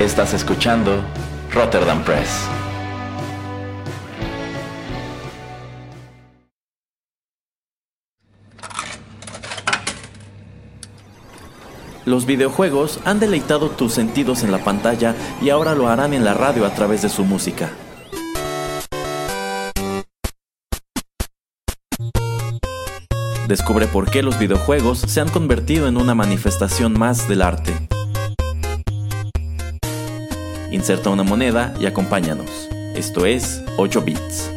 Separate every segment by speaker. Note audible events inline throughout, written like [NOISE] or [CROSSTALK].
Speaker 1: Estás escuchando Rotterdam Press. Los videojuegos han deleitado tus sentidos en la pantalla y ahora lo harán en la radio a través de su música. Descubre por qué los videojuegos se han convertido en una manifestación más del arte. Inserta una moneda y acompáñanos. Esto es 8 bits.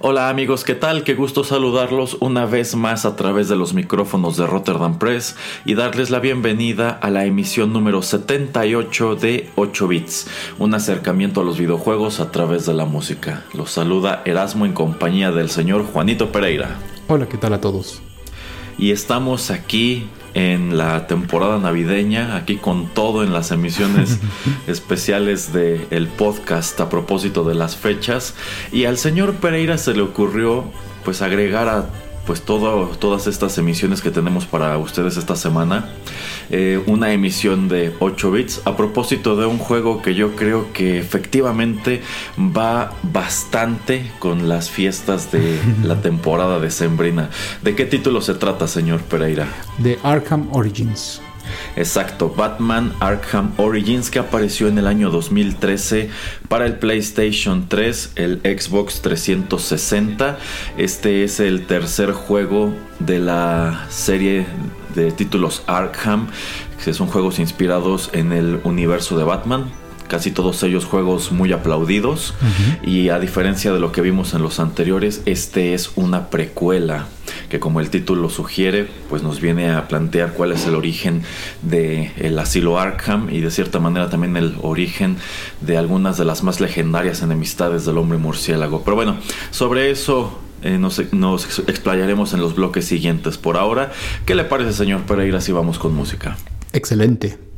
Speaker 1: Hola amigos, ¿qué tal? Qué gusto saludarlos una vez más a través de los micrófonos de Rotterdam Press y darles la bienvenida a la emisión número 78 de 8 bits, un acercamiento a los videojuegos a través de la música. Los saluda Erasmo en compañía del señor Juanito Pereira.
Speaker 2: Hola, ¿qué tal a todos?
Speaker 1: Y estamos aquí en la temporada navideña, aquí con todo en las emisiones [LAUGHS] especiales del el podcast a propósito de las fechas. Y al señor Pereira se le ocurrió pues agregar a pues todo, todas estas emisiones que tenemos para ustedes esta semana. Eh, una emisión de 8 bits a propósito de un juego que yo creo que efectivamente va bastante con las fiestas de [LAUGHS] la temporada de Sembrina. ¿De qué título se trata, señor Pereira?
Speaker 2: De Arkham Origins.
Speaker 1: Exacto, Batman Arkham Origins que apareció en el año 2013 para el PlayStation 3, el Xbox 360. Este es el tercer juego de la serie de títulos Arkham, que son juegos inspirados en el universo de Batman. Casi todos ellos juegos muy aplaudidos. Y a diferencia de lo que vimos en los anteriores, este es una precuela que como el título sugiere, pues nos viene a plantear cuál es el origen del el asilo Arkham y de cierta manera también el origen de algunas de las más legendarias enemistades del hombre murciélago. Pero bueno, sobre eso eh, nos, nos, explayaremos en los bloques siguientes. Por ahora, ¿qué le parece, señor Pereira, si vamos con música?
Speaker 2: Excelente.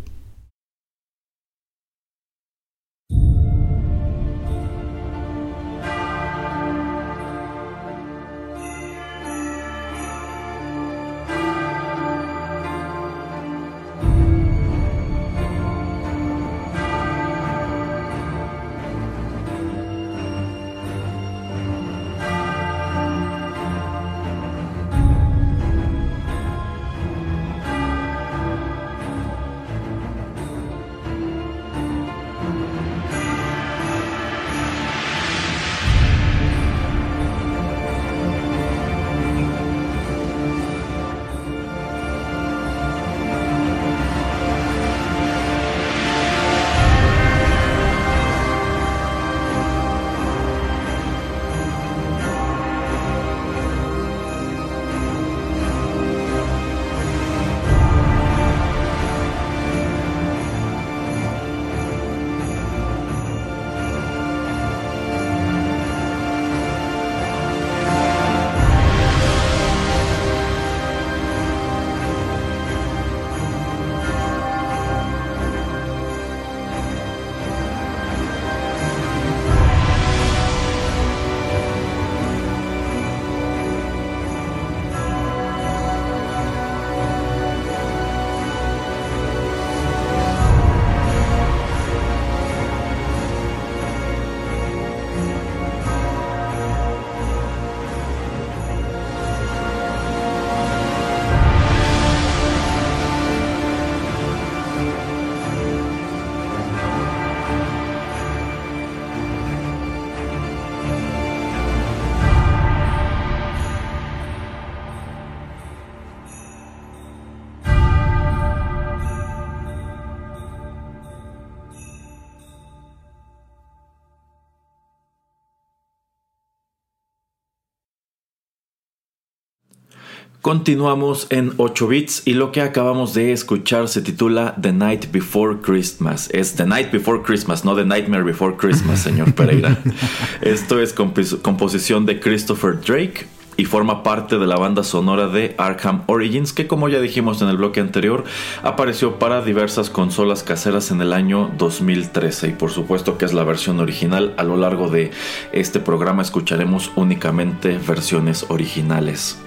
Speaker 1: Continuamos en 8 bits y lo que acabamos de escuchar se titula The Night Before Christmas. Es The Night Before Christmas, no The Nightmare Before Christmas, señor Pereira. [LAUGHS] Esto es composición de Christopher Drake y forma parte de la banda sonora de Arkham Origins que como ya dijimos en el bloque anterior apareció para diversas consolas caseras en el año 2013 y por supuesto que es la versión original a lo largo de este programa escucharemos únicamente versiones originales.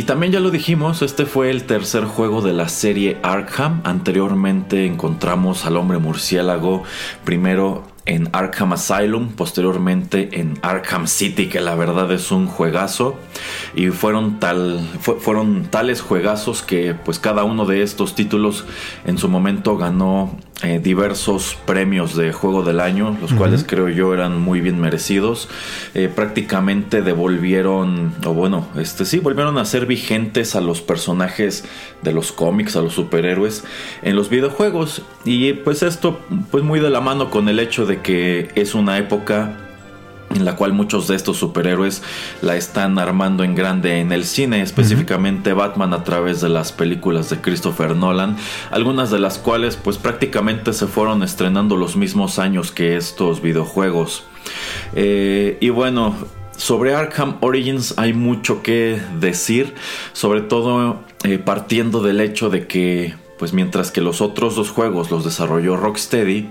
Speaker 1: Y también ya lo dijimos, este fue el tercer juego de la serie Arkham. Anteriormente encontramos al hombre murciélago primero en Arkham Asylum, posteriormente en Arkham City, que la verdad es un juegazo. Y fueron, tal, fueron tales juegazos que pues cada uno de estos títulos en su momento ganó eh, diversos premios de juego del año, los cuales creo yo eran muy bien merecidos. Eh, prácticamente devolvieron, o bueno, este sí, volvieron a ser vigentes a los personajes de los cómics, a los superhéroes en los videojuegos. Y pues esto, pues muy de la mano con el hecho de que es una época en la cual muchos de estos superhéroes la están armando en grande en el cine, específicamente Batman a través de las películas de Christopher Nolan, algunas de las cuales pues prácticamente se fueron estrenando los mismos años que estos videojuegos. Eh, y bueno, sobre Arkham Origins hay mucho que decir, sobre todo eh, partiendo del hecho de que pues mientras que los otros dos juegos los desarrolló Rocksteady,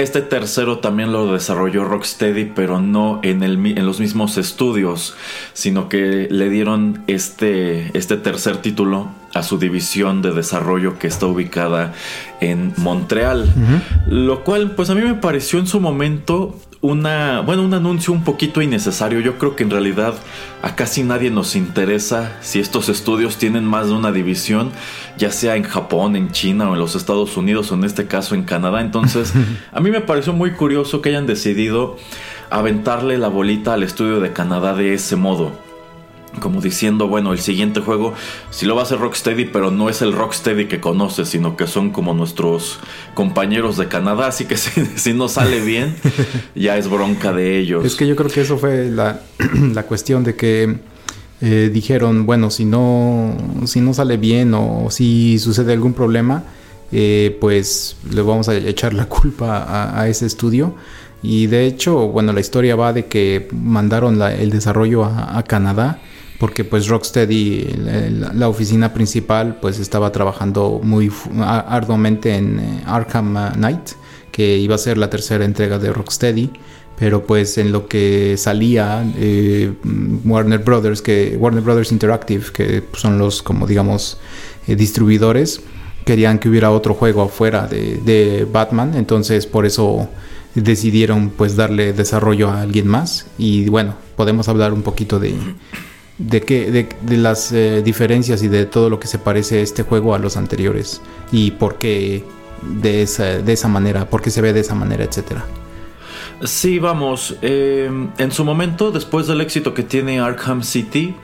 Speaker 1: este tercero también lo desarrolló Rocksteady, pero no en, los mismos estudios, sino que le dieron este, este tercer título a su división de desarrollo que está ubicada en Montreal. Lo cual, pues a mí me pareció en su momento una, bueno, un anuncio un poquito innecesario. Yo creo que en realidad a casi nadie nos interesa si estos estudios tienen más de una división, ya sea en Japón, en China o en los Estados Unidos o en este caso en Canadá. Entonces, [LAUGHS] a mí me pareció muy curioso que hayan decidido aventarle la bolita al estudio de Canadá de ese modo como diciendo, bueno, el siguiente juego sí lo va a hacer Rocksteady, pero no es el Rocksteady que conoces, sino que son como nuestros compañeros de Canadá, así que [LAUGHS] si, no sale bien, [LAUGHS] ya es bronca de ellos.
Speaker 2: Es que yo creo que eso fue [CLEARS THROAT] la, cuestión de que eh, dijeron, bueno, si no, si no sale bien o si sucede algún problema, eh, pues le vamos a echar la culpa a, ese estudio. Y de hecho, bueno, la historia va de que mandaron el desarrollo a Canadá porque pues Rocksteady, la, oficina principal, pues estaba trabajando muy arduamente en eh, Arkham Knight, que iba a ser la tercera entrega de Rocksteady, pero pues en lo que salía eh, Warner Brothers, que Warner Brothers Interactive, que son los como digamos eh, distribuidores, querían que hubiera otro juego afuera de, de Batman, entonces por eso decidieron pues darle desarrollo a alguien más. Y bueno podemos hablar un poquito de de, que, de, las eh, diferencias y de todo lo que se parece este juego a los anteriores y por qué de esa, de esa manera, por qué se ve de esa manera, etcétera.
Speaker 1: Sí, vamos. Eh, en su momento, después del éxito que tiene Arkham City,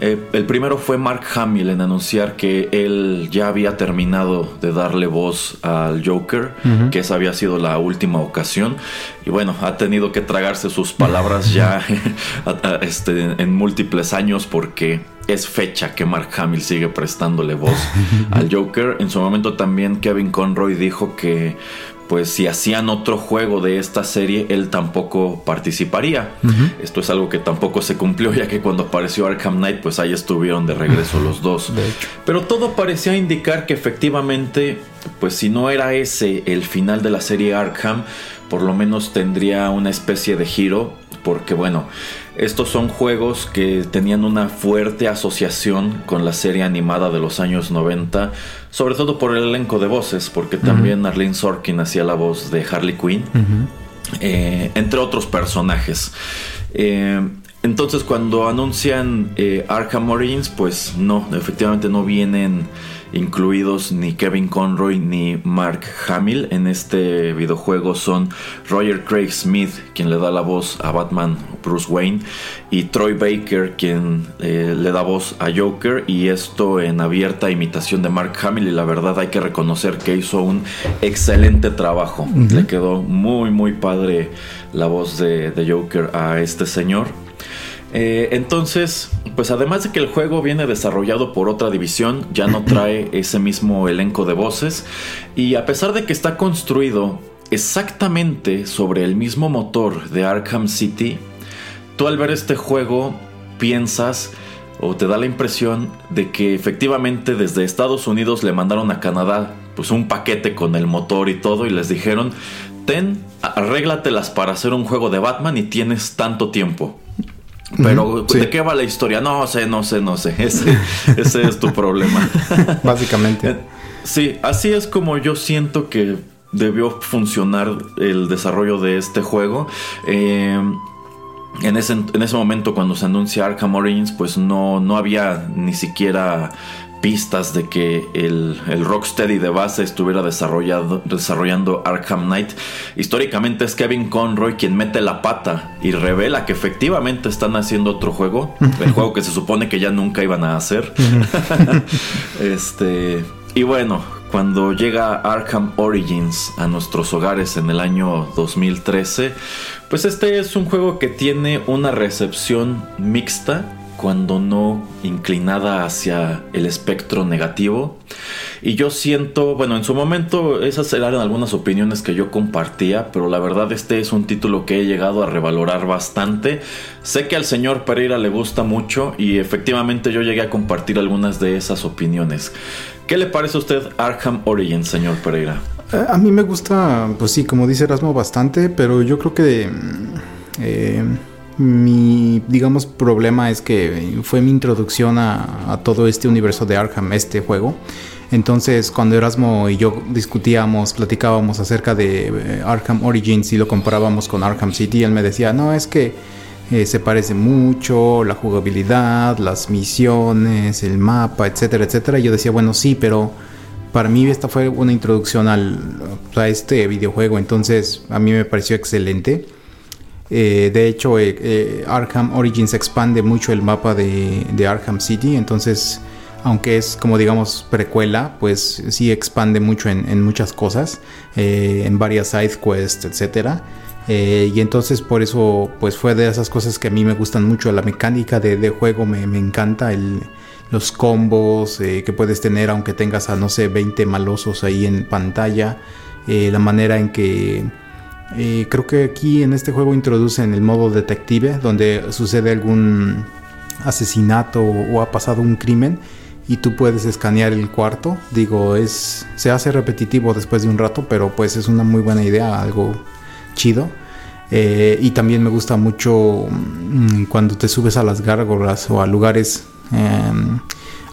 Speaker 1: eh, el primero fue Mark Hamill en anunciar que él ya había terminado de darle voz al Joker, que esa había sido la última ocasión. Y bueno, ha tenido que tragarse sus palabras ya [LAUGHS] este, en múltiples años porque es fecha que Mark Hamill sigue prestándole voz [LAUGHS] al Joker. En su momento también Kevin Conroy dijo que pues si hacían otro juego de esta serie, él tampoco participaría. Esto es algo que tampoco se cumplió, ya que cuando apareció Arkham Knight, pues ahí estuvieron de regreso los dos. Pero todo parecía indicar que efectivamente, pues si no era ese el final de la serie Arkham, por lo menos tendría una especie de giro, porque bueno, estos son juegos que tenían una fuerte asociación con la serie animada de los años 90, sobre todo por el elenco de voces, porque también Arlene Sorkin hacía la voz de Harley Quinn, eh, entre otros personajes. Eh, entonces cuando anuncian eh, Arkham Origins, pues no, efectivamente no vienen incluidos ni Kevin Conroy ni Mark Hamill. En este videojuego son Roger Craig Smith quien le da la voz a Batman Bruce Wayne y Troy Baker quien eh, le da voz a Joker y esto en abierta imitación de Mark Hamill y la verdad hay que reconocer que hizo un excelente trabajo. Le quedó muy muy padre la voz de Joker a este señor. Eh, entonces, pues además de que el juego viene desarrollado por otra división, ya no [LAUGHS] trae ese mismo elenco de voces y a pesar de que está construido exactamente sobre el mismo motor de Arkham City, tú al ver este juego piensas o te da la impresión de que efectivamente desde Estados Unidos le mandaron a Canadá pues un paquete con el motor y todo y les dijeron, ten, arréglatelas para hacer un juego de Batman y tienes tanto tiempo. Pero, ¿de qué va la historia? No sé, no sé, no sé. [LAUGHS] Ese, ese es tu problema. [LAUGHS]
Speaker 2: Básicamente.
Speaker 1: Sí, así es como yo siento que debió funcionar el desarrollo de este juego. Eh, en ese, en ese momento cuando se anuncia Arkham Origins, pues no, no había ni siquiera pistas de que el, el, Rocksteady de base estuviera desarrollando Arkham Knight. Históricamente es Kevin Conroy quien mete la pata y revela que efectivamente están haciendo otro juego, [LAUGHS] el juego que se supone que ya nunca iban a hacer. [LAUGHS] este, y bueno, cuando llega Arkham Origins a nuestros hogares en el año 2013, pues este es un juego que tiene una recepción mixta cuando no inclinada hacia el espectro negativo. Y yo siento, bueno, en su momento esas eran algunas opiniones que yo compartía, pero la verdad este es un título que he llegado a revalorar bastante. Sé que al señor Pereira le gusta mucho y efectivamente yo llegué a compartir algunas de esas opiniones. ¿Qué le parece a usted Arkham Origins, señor Pereira?
Speaker 2: Eh, a mí me gusta, pues sí, como dice Erasmo, bastante, pero yo creo que... Mm, eh, mi, digamos, problema es que fue mi introducción a, todo este universo de Arkham, este juego. Entonces, cuando Erasmo y yo discutíamos, platicábamos acerca de eh, Arkham Origins y lo comparábamos con Arkham City, él me decía, no, es que eh, se parece mucho, la jugabilidad, las misiones, el mapa, etcétera, etcétera. Y yo decía, bueno, sí, pero para mí esta fue una introducción al, a este videojuego, entonces a mí me pareció excelente. Eh, de hecho, eh, eh, Arkham Origins expande mucho el mapa de, Arkham City, entonces, aunque es como digamos precuela, pues sí expande mucho en, muchas cosas, en varias side quests, etcétera. y entonces por eso pues fue de esas cosas que a mí me gustan mucho. La mecánica de, juego me, encanta. los combos que puedes tener aunque tengas a no sé 20 malosos ahí en pantalla. la manera en que creo que aquí en este juego introducen el modo detective, donde sucede algún asesinato o ha pasado un crimen y tú puedes escanear el cuarto. Digo, es se hace repetitivo después de un rato, pero pues es una muy buena idea, algo chido. Eh, y también me gusta mucho mm, cuando te subes a las gárgolas o a lugares em,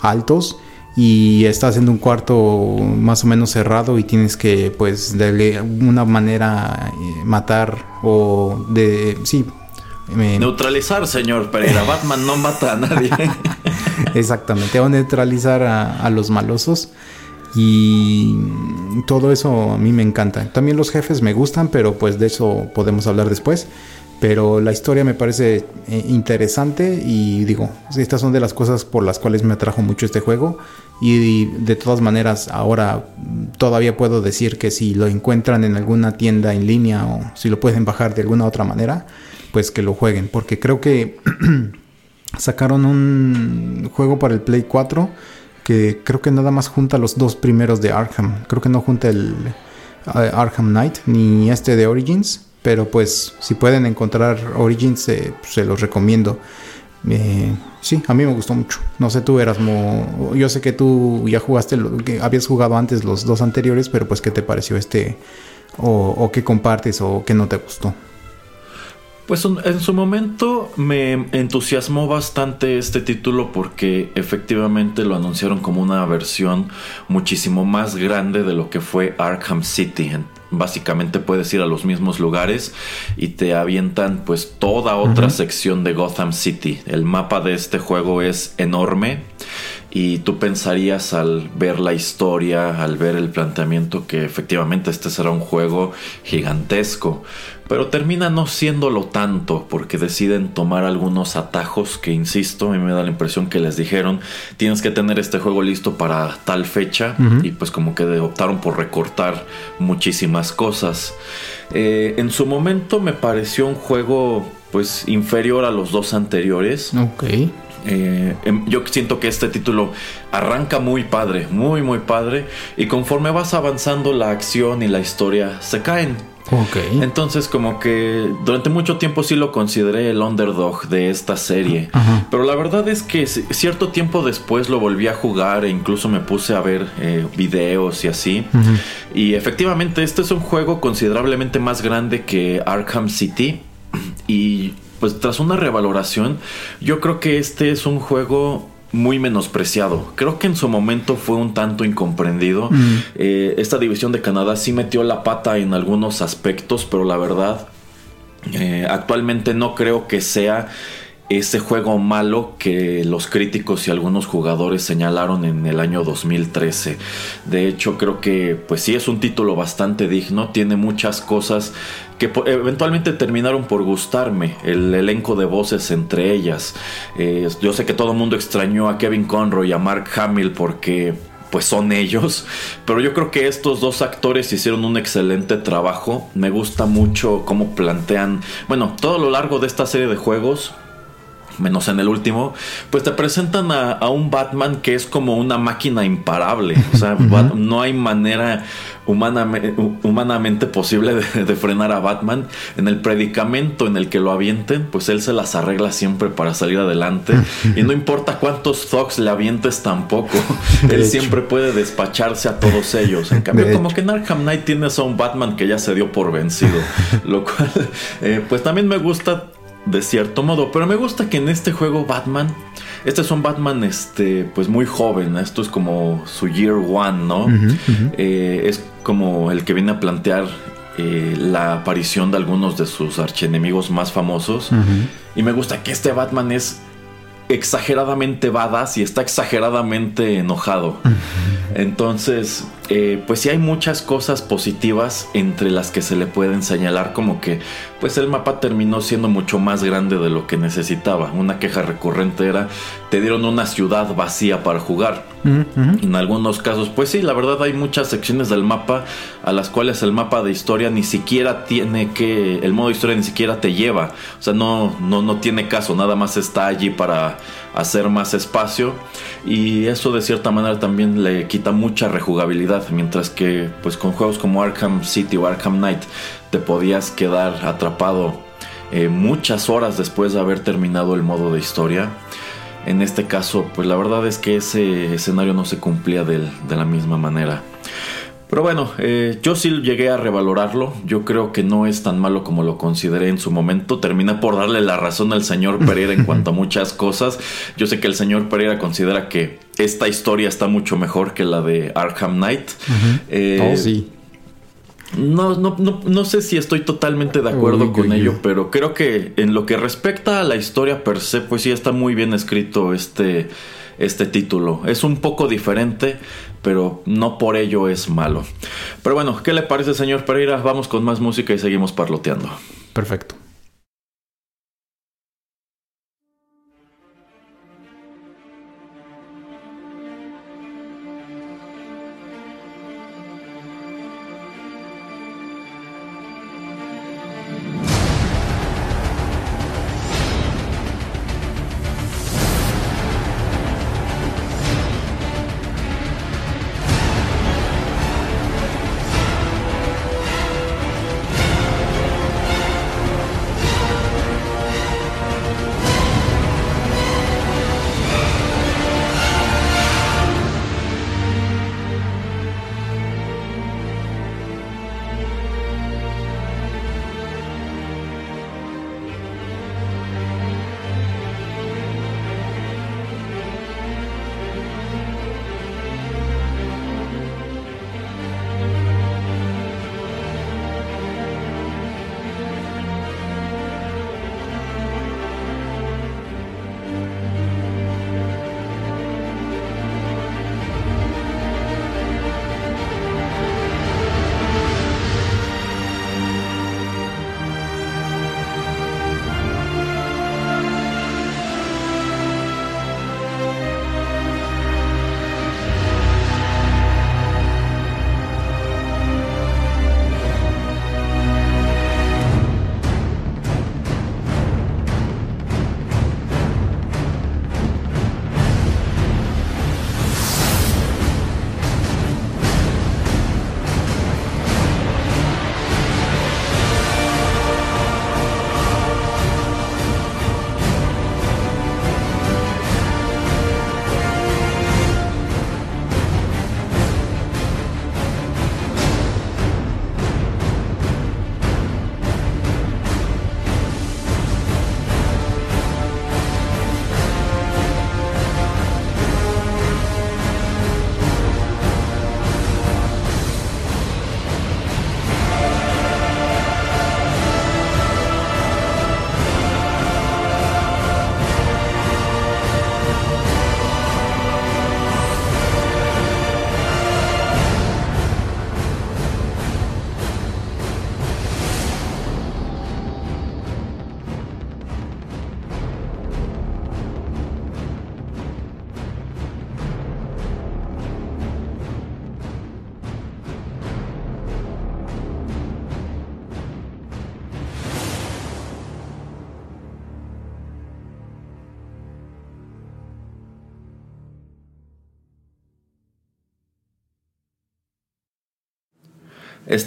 Speaker 2: altos y estás en un cuarto más o menos cerrado y tienes que pues de alguna manera eh, matar o de sí
Speaker 1: neutralizar señor Pereira. [LAUGHS] Batman no mata a nadie. [LAUGHS]
Speaker 2: Exactamente. O neutralizar a, los malosos. Y todo eso a mí me encanta. También los jefes me gustan pero pues de eso podemos hablar después pero la historia me parece eh, interesante y digo, estas son de las cosas por las cuales me atrajo mucho este juego. Y de todas maneras ahora todavía puedo decir que si lo encuentran en alguna tienda en línea o si lo pueden bajar de alguna otra manera, pues que lo jueguen, porque creo que [CLEARS THROAT] sacaron un juego para el Play 4 que creo que nada más junta los dos primeros de Arkham, creo que no junta el eh, Arkham Knight ni este de Origins pero pues si pueden encontrar Origins, eh, pues, se los recomiendo. Eh, sí, a mí me gustó mucho. No sé, tú eras Yo sé que tú ya jugaste, habías jugado antes los dos anteriores, pero pues, ¿qué te pareció este? O qué compartes o qué no te gustó.
Speaker 1: Pues en su momento me entusiasmó bastante este título porque efectivamente lo anunciaron como una versión muchísimo más grande de lo que fue Arkham City básicamente puedes ir a los mismos lugares y te avientan pues toda otra sección de Gotham City. El mapa de este juego es enorme y tú pensarías al ver la historia, al ver el planteamiento que efectivamente este será un juego gigantesco, pero termina no siéndolo tanto porque deciden tomar algunos atajos que insisto, a mí me da la impresión que les dijeron, tienes que tener este juego listo para tal fecha y pues como que optaron por recortar muchísimas cosas. Eh, en su momento me pareció un juego pues inferior a los dos anteriores.
Speaker 2: Ok.
Speaker 1: Eh, em, yo siento que este título arranca muy padre, muy muy padre, y conforme vas avanzando la acción y la historia se caen.
Speaker 2: Okay.
Speaker 1: Entonces como que durante mucho tiempo sí lo consideré el underdog de esta serie. Pero la verdad es que cierto tiempo después lo volví a jugar e incluso me puse a ver eh, videos y así. Y efectivamente este es un juego considerablemente más grande que Arkham City. [CLEARS THROAT] Y pues tras una revaloración, yo creo que este es un juego muy menospreciado. Creo que en su momento fue un tanto incomprendido. Mm. Eh, esta división de Canadá sí metió la pata en algunos aspectos, pero la verdad, eh, actualmente no creo que sea ese juego malo que los críticos y algunos jugadores señalaron en el año 2013. De hecho, creo que pues sí es un título bastante digno, tiene muchas cosas que eventualmente terminaron por gustarme, el elenco de voces entre ellas. Eh, yo sé que todo el mundo extrañó a Kevin Conroy y a Mark Hamill porque pues son ellos. [LAUGHS] Pero yo creo que estos dos actores hicieron un excelente trabajo. Me gusta mucho cómo plantean, bueno, todo lo largo de esta serie de juegos, menos en el último, pues te presentan a, un Batman que es como una máquina imparable. O sea, no hay manera humanamente posible de, frenar a Batman. En el predicamento en el que lo avienten, pues él se las arregla siempre para salir adelante. y no importa cuántos thugs le avientes tampoco, [LAUGHS] él siempre puede despacharse a todos ellos. En cambio, como que en Arkham Knight tienes a un Batman que ya se dio por vencido. lo cual, eh, pues también me gusta de cierto modo. Pero me gusta que en este juego Batman, este es un Batman este, pues muy joven, esto es como su year one, ¿no? Eh, es como el que viene a plantear eh, la aparición de algunos de sus archienemigos más famosos. Y me gusta que este Batman es exageradamente badass y está exageradamente enojado. Entonces, eh, pues sí hay muchas cosas positivas entre las que se le pueden señalar como que pues el mapa terminó siendo mucho más grande de lo que necesitaba. Una queja recurrente era te dieron una ciudad vacía para jugar. En algunos casos, pues sí, la verdad hay muchas secciones del mapa a las cuales el mapa de historia ni siquiera tiene que, el modo de historia ni siquiera te lleva. O sea, no, no, no tiene caso, nada más está allí para hacer más espacio. Y eso de cierta manera también le quita mucha rejugabilidad. Mientras que pues con juegos como Arkham City o Arkham Knight te podías quedar atrapado eh, muchas horas después de haber terminado el modo de historia. En este caso, pues la verdad es que ese escenario no se cumplía de, la misma manera. Pero bueno, eh, yo sí llegué a revalorarlo. Yo creo que no es tan malo como lo consideré en su momento. Terminé por darle la razón al señor Pereira en cuanto a [LAUGHS] muchas cosas. Yo sé que el señor Pereira considera que esta historia está mucho mejor que la de Arkham Knight.
Speaker 2: Eh, oh, sí.
Speaker 1: No, no, no, no, sé si estoy totalmente de acuerdo con ello, pero creo que en lo que respecta a la historia per se, pues sí está muy bien escrito este, este título. Es un poco diferente, pero no por ello es malo. Pero bueno, ¿qué le parece, señor Pereira? Vamos con más música y seguimos parloteando.
Speaker 2: Perfecto.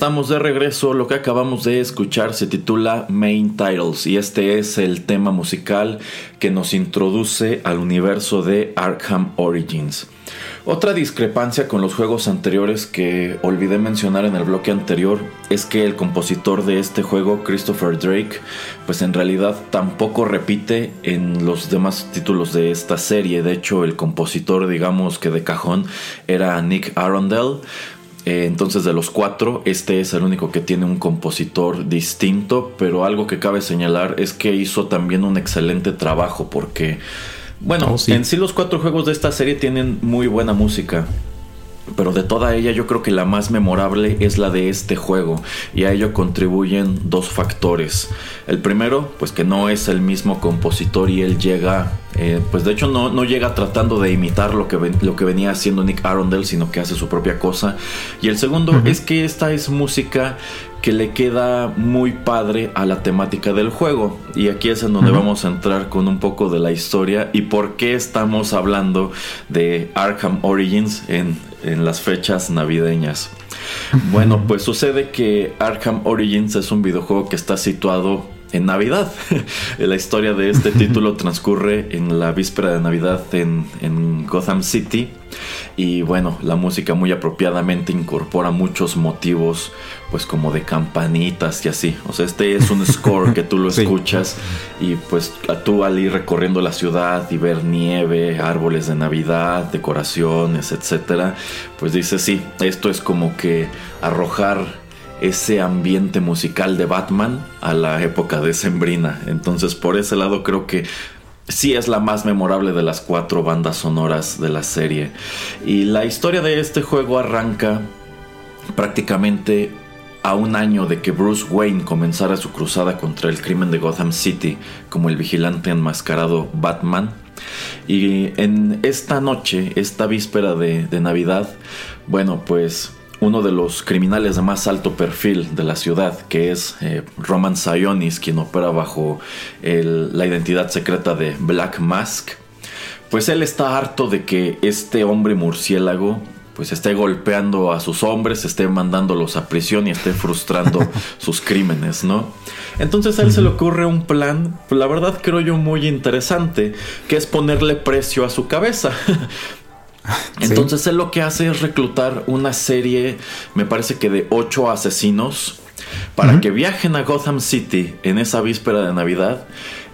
Speaker 1: Estamos de regreso, lo que acabamos de escuchar se titula Main Titles y este es el tema musical que nos introduce al universo de Arkham Origins. Otra discrepancia con los juegos anteriores que olvidé mencionar en el bloque anterior es que el compositor de este juego, Christopher Drake, pues en realidad tampoco repite en los demás títulos de esta serie. De hecho, el compositor, digamos que de cajón, era Nick Arundel eh, entonces de los cuatro, este es el único que tiene un compositor distinto, pero algo que cabe señalar es que hizo también un excelente trabajo porque, bueno, oh, en sí los cuatro juegos de esta serie tienen muy buena música. Pero de toda ella yo creo que la más memorable es la de este juego y a ello contribuyen dos factores. El primero, pues que no es el mismo compositor y él llega, eh, pues de hecho no, no, llega tratando de imitar lo que, lo que venía haciendo Nick Arundel, sino que hace su propia cosa. Y el segundo es que esta es música que le queda muy padre a la temática del juego. Y aquí es en donde vamos a entrar con un poco de la historia y por qué estamos hablando de Arkham Origins en, en las fechas navideñas. Bueno, pues sucede que Arkham Origins es un videojuego que está situado en Navidad. [LAUGHS] la historia de este [LAUGHS] título transcurre en la víspera de Navidad en, en, Gotham City. Y bueno, la música muy apropiadamente incorpora muchos motivos, pues como de campanitas y así. O sea, este es un score que tú lo [LAUGHS] escuchas y pues tú al ir recorriendo la ciudad y ver nieve, árboles de Navidad, decoraciones, etcétera, pues dices, sí, esto es como que arrojar ese ambiente musical de Batman a la época de Sembrina. Entonces por ese lado creo que sí es la más memorable de las cuatro bandas sonoras de la serie. Y la historia de este juego arranca prácticamente a un año de que Bruce Wayne comenzara su cruzada contra el crimen de Gotham City como el vigilante enmascarado Batman. Y en esta noche, esta víspera de, de Navidad, bueno, pues uno de los criminales de más alto perfil de la ciudad, que es eh, Roman Sionis, quien opera bajo la identidad secreta de Black Mask, pues él está harto de que este hombre murciélago pues esté golpeando a sus hombres, esté mandándolos a prisión y esté frustrando [LAUGHS] sus crímenes, ¿no? Entonces a él se le ocurre un plan, la verdad creo yo muy interesante, que es ponerle precio a su cabeza. [LAUGHS] Entonces él lo que hace es reclutar una serie, me parece que de ocho asesinos, para que viajen a Gotham City en esa víspera de Navidad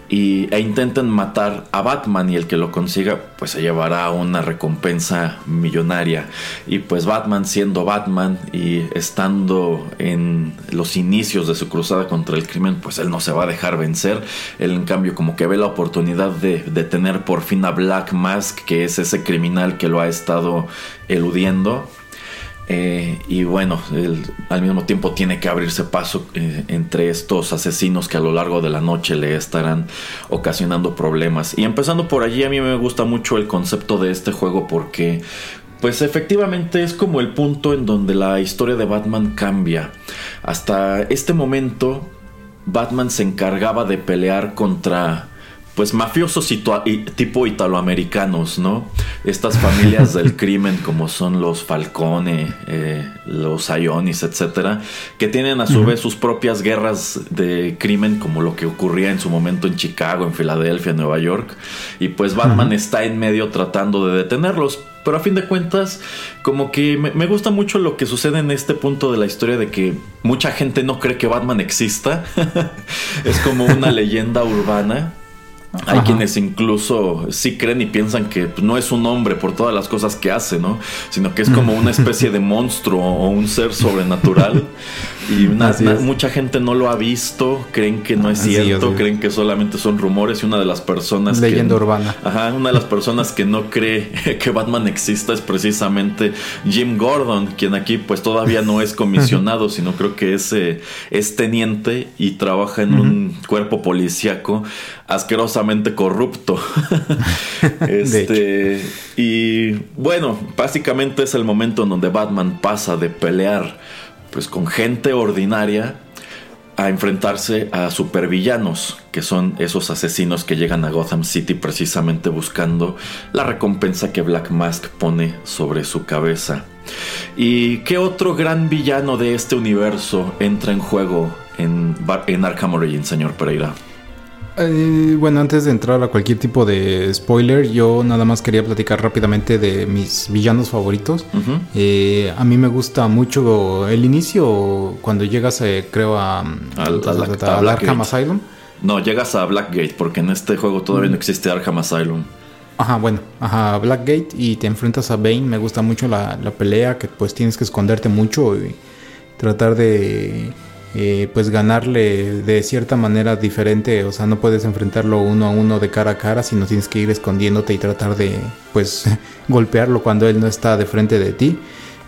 Speaker 1: y, e intenten matar a Batman y el que lo consiga pues se llevará una recompensa millonaria. Y pues Batman siendo Batman y estando en los inicios de su cruzada contra el crimen pues él no se va a dejar vencer. Él en cambio como que ve la oportunidad de, de tener por fin a Black Mask que es ese criminal que lo ha estado eludiendo eh, y bueno, al mismo tiempo tiene que abrirse paso eh, entre estos asesinos que a lo largo de la noche le estarán ocasionando problemas. Y empezando por allí, a mí me gusta mucho el concepto de este juego porque, pues efectivamente es como el punto en donde la historia de Batman cambia. Hasta este momento, Batman se encargaba de pelear contra pues mafiosos tipo italoamericanos, ¿no? Estas familias del [LAUGHS] crimen como son los Falcone, eh, los Ionis, etcétera, que tienen a su vez sus propias guerras de crimen como lo que ocurría en su momento en Chicago, en Filadelfia, en Nueva York, y pues Batman está en medio tratando de detenerlos. Pero a fin de cuentas, como que me, me gusta mucho lo que sucede en este punto de la historia de que mucha gente no cree que Batman exista. [LAUGHS] es como una [LAUGHS] leyenda urbana hay quienes incluso sí creen y piensan que no es un hombre por todas las cosas que hace, ¿no? Sino que es como una especie de monstruo o un ser sobrenatural. [LAUGHS] Y mucha gente no lo ha visto, creen que no es cierto, creen que solamente son rumores. Y una de las personas.
Speaker 2: Leyenda urbana.
Speaker 1: Ajá, una de las personas que no cree [LAUGHS] que Batman exista es precisamente Jim Gordon, quien aquí pues todavía no es comisionado, sino creo que es, eh, es teniente y trabaja en un cuerpo policíaco asquerosamente corrupto. [LAUGHS] este, y bueno, básicamente es el momento en donde Batman pasa de pelear pues con gente ordinaria a enfrentarse a supervillanos, que son esos asesinos que llegan a Gotham City precisamente buscando la recompensa que Black Mask pone sobre su cabeza. ¿Y qué otro gran villano de este universo entra en juego en, en Arkham Origins, señor Pereira?
Speaker 2: Eh, bueno, antes de entrar a cualquier tipo de spoiler, yo nada más quería platicar rápidamente de mis villanos favoritos. Eh, a mí me gusta mucho el inicio cuando llegas, eh, creo, a,
Speaker 1: al, Arkham Asylum. No, llegas a Blackgate porque en este juego todavía no existe Arkham Asylum.
Speaker 2: Ajá, bueno, ajá, Blackgate y te enfrentas a Bane. Me gusta mucho la, la pelea, que pues tienes que esconderte mucho y tratar de eh, pues ganarle de cierta manera diferente, o sea, no puedes enfrentarlo uno a uno de cara a cara, sino tienes que ir escondiéndote y tratar de pues [LAUGHS] golpearlo cuando él no está de frente de ti.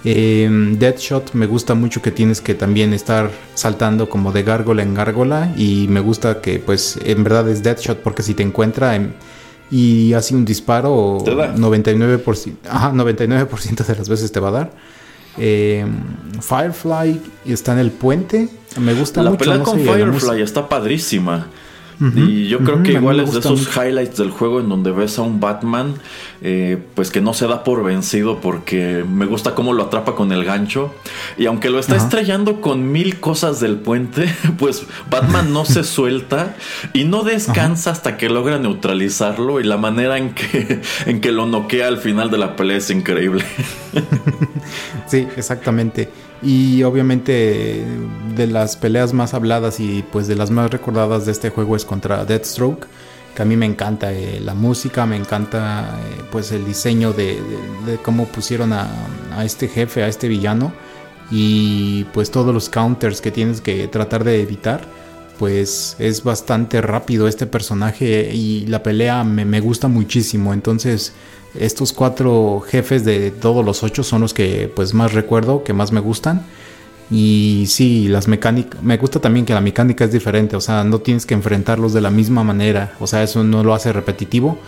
Speaker 2: Eh, Deadshot me gusta mucho que tienes que también estar saltando como de gárgola en gárgola y me gusta que pues en verdad es Deadshot porque si te encuentra y hace un disparo 99%, ajá, 99 de las veces te va a dar. Eh, Firefly está en el puente. Me gusta
Speaker 1: la
Speaker 2: mucho.
Speaker 1: La pelea con Firefly está padrísima y yo creo que igual es de esos highlights del juego en donde ves a un Batman, eh, pues que no se da por vencido porque me gusta cómo lo atrapa con el gancho. Y aunque lo está estrellando con mil cosas del puente, [LAUGHS] pues Batman no se [LAUGHS] suelta y no descansa hasta que logra neutralizarlo. Y la manera en que, [LAUGHS] en que lo noquea al final de la pelea es increíble.
Speaker 2: sí, exactamente. Y obviamente de las peleas más habladas y pues de las más recordadas de este juego es contra Deathstroke, que a mí me encanta eh, la música, me encanta eh, pues el diseño de, cómo pusieron a, este jefe, a este villano y pues todos los counters que tienes que tratar de evitar. Pues es bastante rápido este personaje y la pelea me, gusta muchísimo. Entonces, estos cuatro jefes de todos los ocho son los que pues más recuerdo, que más me gustan. Y sí, las mecánicas, me gusta también que la mecánica es diferente, o sea, no tienes que enfrentarlos de la misma manera, o sea, eso no lo hace repetitivo.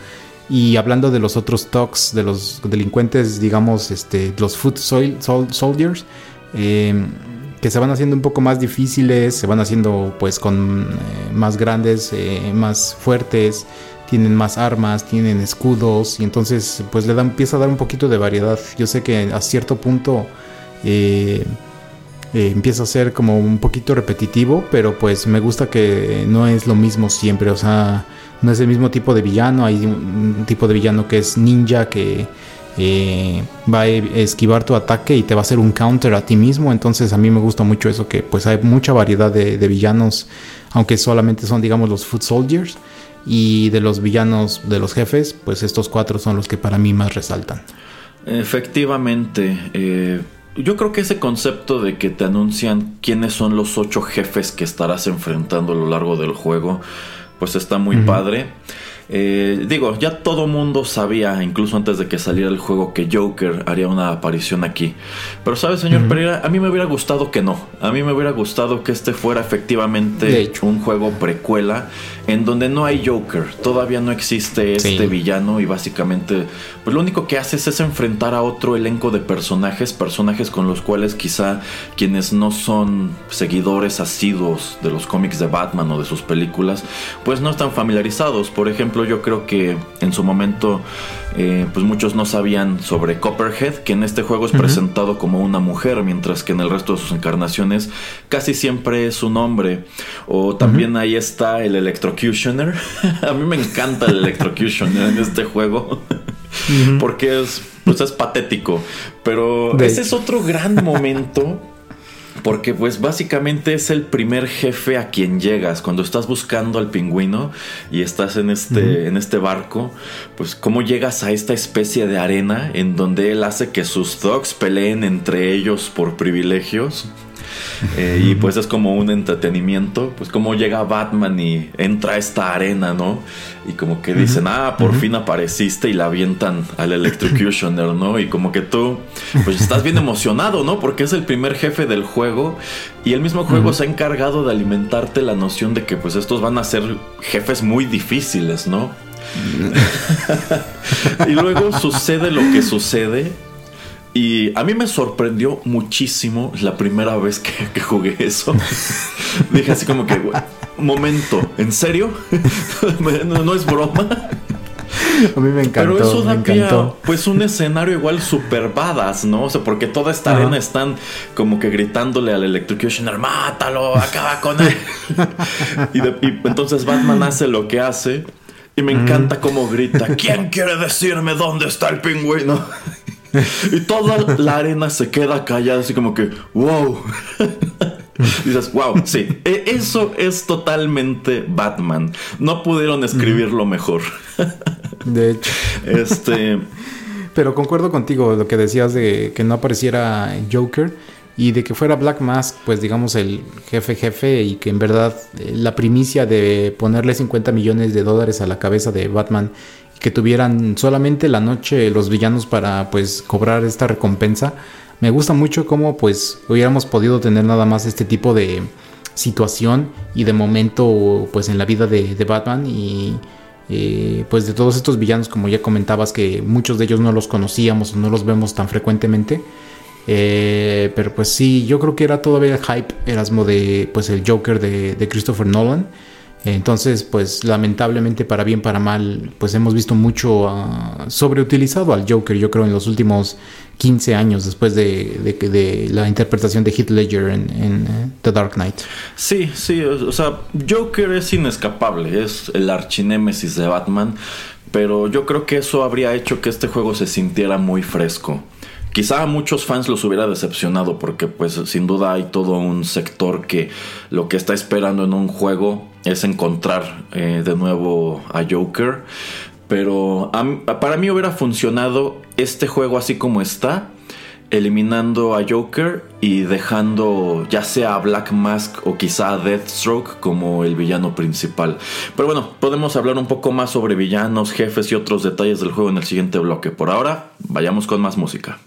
Speaker 2: Y hablando de los otros talks, de los delincuentes, digamos, este, los Foot Soldiers, em, que se van haciendo un poco más difíciles, se van haciendo pues con eh, más grandes, eh, más fuertes, tienen más armas, tienen escudos y entonces pues le da, empieza a dar un poquito de variedad. Yo sé que a cierto punto eh, empieza a ser como un poquito repetitivo, pero pues me gusta que no es lo mismo siempre, o sea, no es el mismo tipo de villano, hay un, tipo de villano que es ninja que eh, va a esquivar tu ataque y te va a hacer un counter a ti mismo, entonces a mí me gusta mucho eso que pues hay mucha variedad de, de villanos, aunque solamente son digamos los foot soldiers y de los villanos, de los jefes, pues estos cuatro son los que para mí más resaltan.
Speaker 1: Efectivamente, eh, yo creo que ese concepto de que te anuncian quiénes son los ocho jefes que estarás enfrentando a lo largo del juego, pues está muy padre. Eh, digo, ya todo mundo sabía, incluso antes de que saliera el juego, que Joker haría una aparición aquí. Pero, ¿sabes, señor Pereira? A mí me hubiera gustado que no. A mí me hubiera gustado que este fuera efectivamente un juego precuela en donde no hay Joker. Todavía no existe este villano y básicamente, pues lo único que haces es enfrentar a otro elenco de personajes, personajes con los cuales quizá quienes no son seguidores asiduos de los cómics de Batman o de sus películas, pues no están familiarizados. Por ejemplo, yo creo que en su momento eh, pues muchos no sabían sobre Copperhead, que en este juego es presentado como una mujer, mientras que en el resto de sus encarnaciones casi siempre es un hombre. O también ahí está el Electrocutioner. [LAUGHS] A mí me encanta el Electrocutioner en este juego. [LAUGHS] Porque es, pues es patético. Pero ese es otro gran momento porque pues básicamente es el primer jefe a quien llegas cuando estás buscando al pingüino y estás en este, en este barco, pues cómo llegas a esta especie de arena en donde él hace que sus thugs peleen entre ellos por privilegios. Eh, y pues es como un entretenimiento, pues como llega Batman y entra a esta arena, ¿no? Y como que dicen, ah, por fin apareciste y la avientan al Electrocutioner, ¿no? Y como que tú, pues estás bien emocionado, ¿no? Porque es el primer jefe del juego y el mismo juego se ha encargado de alimentarte la noción de que pues estos van a ser jefes muy difíciles, ¿no? [LAUGHS] [LAUGHS] y luego sucede lo que sucede y a mí me sorprendió muchísimo la primera vez que, [LAUGHS] jugué eso. [LAUGHS] Dije así como que, momento, ¿en serio? [LAUGHS] ¿No, es broma?
Speaker 2: A mí me encantó.
Speaker 1: Pero eso
Speaker 2: me
Speaker 1: da pie a, pues un escenario igual super badass, ¿no? O sea, porque toda esta arena están como que gritándole al Electrocutioner, mátalo, acaba con él. y, de- y entonces Batman hace lo que hace. Y me encanta cómo grita, ¿quién quiere decirme dónde está el pingüino? [LAUGHS] y toda la arena se queda callada, así como que, wow. [LAUGHS] Dices, wow, sí, e- eso es totalmente Batman. No pudieron escribirlo mejor. [LAUGHS]
Speaker 2: De hecho.
Speaker 1: Este,
Speaker 2: Pero concuerdo contigo lo que decías de que no apareciera Joker y de que fuera Black Mask, pues digamos el jefe jefe y que en verdad eh, la primicia de ponerle 50 millones de dólares a la cabeza de Batman que tuvieran solamente la noche los villanos para pues cobrar esta recompensa. Me gusta mucho cómo pues hubiéramos podido tener nada más este tipo de situación y de momento pues en la vida de, de Batman y eh, pues de todos estos villanos como ya comentabas que muchos de ellos no los conocíamos o no los vemos tan frecuentemente Eh, pero pues sí yo creo que era todavía el hype Erasmo de pues el Joker de, de Christopher Nolan entonces pues lamentablemente para bien para mal pues hemos visto mucho ah, sobreutilizado al Joker yo creo en los últimos 15 años después de, de, la interpretación de Heath Ledger en, en, eh, The Dark Knight
Speaker 1: Sí, sí, o sea, Joker es inescapable, es el archinémesis de Batman, pero yo creo que eso habría hecho que este juego se sintiera muy fresco. Quizá a muchos fans los hubiera decepcionado porque pues sin duda hay todo un sector que lo que está esperando en un juego es encontrar eh, de nuevo a Joker, pero para mí hubiera funcionado este juego así como está eliminando a Joker y dejando ya sea a Black Mask o quizá a Deathstroke como el villano principal. Pero bueno, podemos hablar un poco más sobre villanos, jefes y otros detalles del juego en el siguiente bloque. Por ahora, vayamos con más música.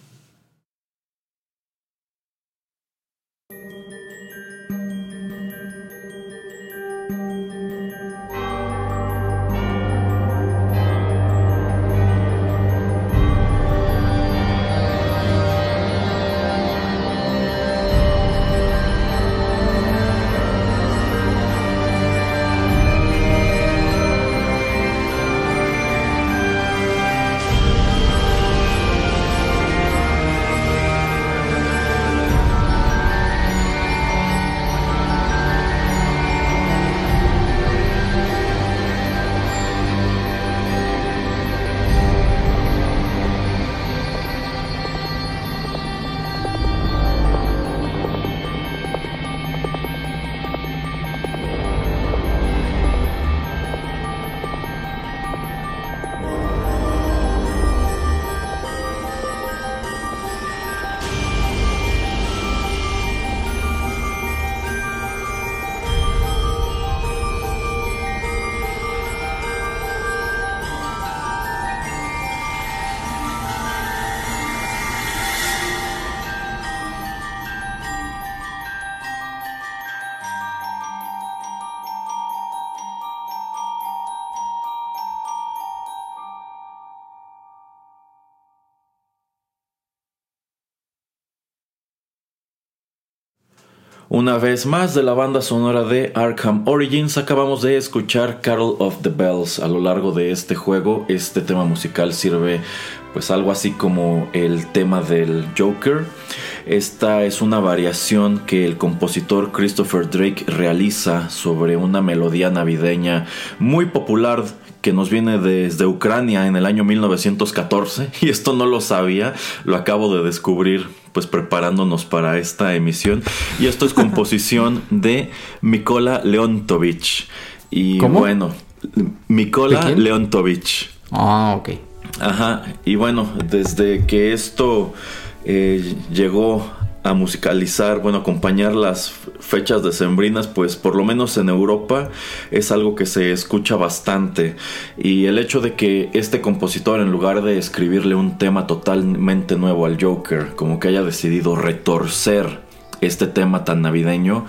Speaker 1: Una vez más de la banda sonora de Arkham Origins acabamos de escuchar Carol of the Bells a lo largo de este juego. Este tema musical sirve pues algo así como el tema del Joker. Esta es una variación que el compositor Christopher Drake realiza sobre una melodía navideña muy popular que nos viene desde Ucrania en el año 1914 y esto no lo sabía, lo acabo de descubrir pues preparándonos para esta emisión y esto es composición [LAUGHS] de Mikola Leontovich y
Speaker 2: ¿Cómo?
Speaker 1: bueno, Mikola. Leontovich.
Speaker 2: ah ok
Speaker 1: Ajá, y bueno, desde que esto eh, llegó a musicalizar, bueno, acompañar las fechas decembrinas, pues por lo menos en Europa es algo que se escucha bastante. Y el hecho de que este compositor, en lugar de escribirle un tema totalmente nuevo al Joker, como que haya decidido retorcer este tema tan navideño,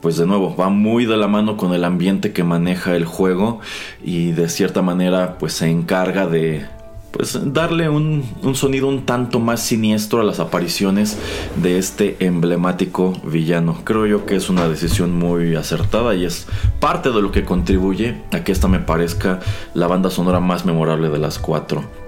Speaker 1: pues de nuevo va muy de la mano con el ambiente que maneja el juego y de cierta manera pues se encarga de pues darle un, sonido un tanto más siniestro a las apariciones de este emblemático villano. Creo yo que es una decisión muy acertada y es parte de lo que contribuye a que esta me parezca la banda sonora más memorable de las cuatro.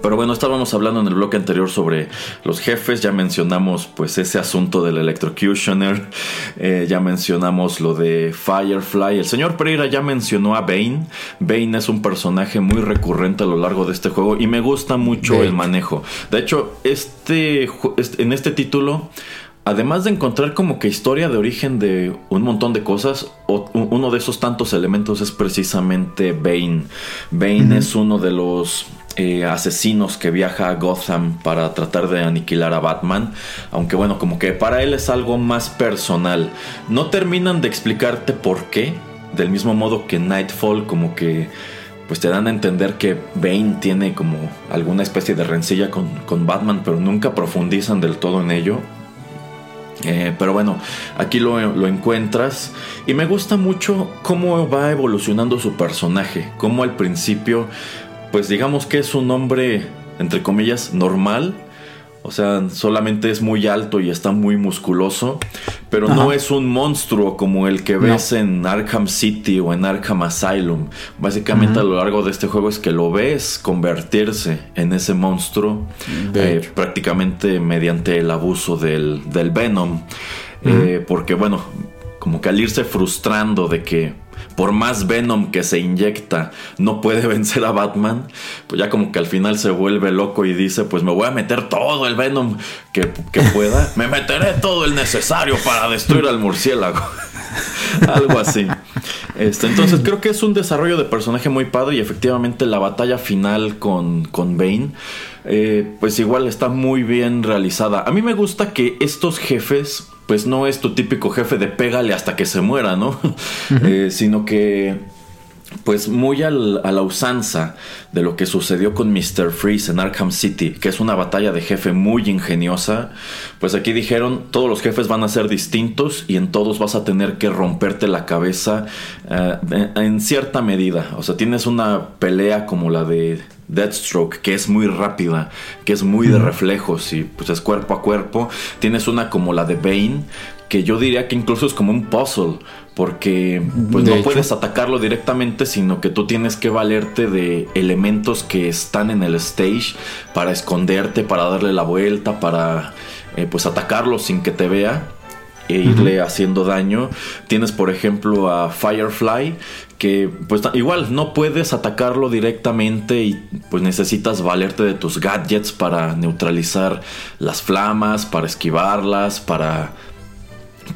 Speaker 1: Pero bueno, estábamos hablando en el bloque anterior sobre los jefes, ya mencionamos pues ese asunto del Electrocutioner, eh, ya mencionamos lo de Firefly, el señor Pereira ya mencionó a Bane, Bane es un personaje muy recurrente a lo largo de este juego y me gusta mucho el manejo. De hecho, este, en este título además de encontrar como que historia de origen de un montón de cosas, uno de esos tantos elementos es precisamente Bane. Bane es uno de los eh, asesinos que viaja a Gotham para tratar de aniquilar a Batman. Aunque bueno, como que para él es algo más personal. No terminan de explicarte por qué. Del mismo modo que Nightfall como que pues te dan a entender que Bane tiene como alguna especie de rencilla con, Batman, pero nunca profundizan del todo en ello. Eh, pero bueno, aquí lo, lo, encuentras y me gusta mucho cómo va evolucionando su personaje, cómo al principio pues digamos que es un hombre, entre comillas, normal. O sea, solamente es muy alto y está muy musculoso, pero no es un monstruo como el que ves en Arkham City o en Arkham Asylum. Básicamente a lo largo de este juego es que lo ves convertirse en ese monstruo eh, prácticamente mediante el abuso del, Venom. Eh, porque bueno, como que al irse frustrando de que por más Venom que se inyecta, no puede [LAUGHS] vencer a Batman, pues ya como que al final se vuelve loco y dice, pues me voy a meter todo el Venom que, [LAUGHS] pueda, me meteré todo el necesario para destruir al murciélago. [LAUGHS] Algo así. Este, entonces creo que es un desarrollo de personaje muy padre y efectivamente la batalla final con, con Bane, eh, pues igual está muy bien realizada. A mí me gusta que estos jefes pues no es tu típico jefe de pégale hasta que se muera, ¿no? [LAUGHS] Eh, sino que pues muy a la usanza de lo que sucedió con Mr. Freeze en Arkham City, que es una batalla de jefe muy ingeniosa, pues aquí dijeron todos los jefes van a ser distintos y en todos vas a tener que romperte la cabeza eh, en cierta medida. O sea, tienes una pelea como la de Deathstroke, que es muy rápida, que es muy de reflejos y pues es cuerpo a cuerpo. Tienes una como la de Bane, que yo diría que incluso es como un puzzle, porque pues no puedes atacarlo directamente, sino que tú tienes que valerte de elementos que están en el stage para esconderte, para darle la vuelta, para eh, pues atacarlo sin que te vea e irle haciendo daño. Tienes por ejemplo a Firefly que pues igual no puedes atacarlo directamente y pues necesitas valerte de tus gadgets para neutralizar las flamas, para esquivarlas, para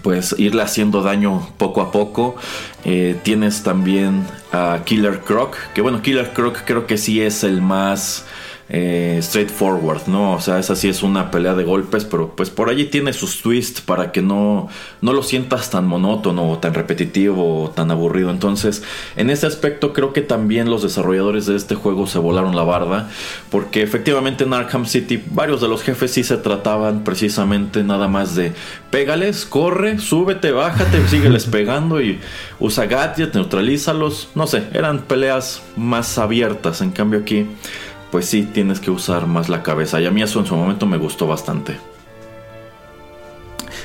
Speaker 1: pues irle haciendo daño poco a poco. Eh, tienes también a Killer Croc, que bueno, Killer Croc creo que sí es el más eh, straightforward, ¿no? O sea, esa sí es una pelea de golpes, pero pues por allí tiene sus twists para que no, no lo sientas tan monótono o tan repetitivo o tan aburrido. Entonces, en ese aspecto creo que también los desarrolladores de este juego se volaron la barda, porque efectivamente en Arkham City varios de los jefes sí se trataban precisamente nada más de pégales, corre, súbete, bájate, [LAUGHS] sígueles pegando y usa gadget, neutralízalos, no sé, eran peleas más abiertas, en cambio aquí pues sí tienes que usar más la cabeza. Y a mí eso en su momento me gustó bastante.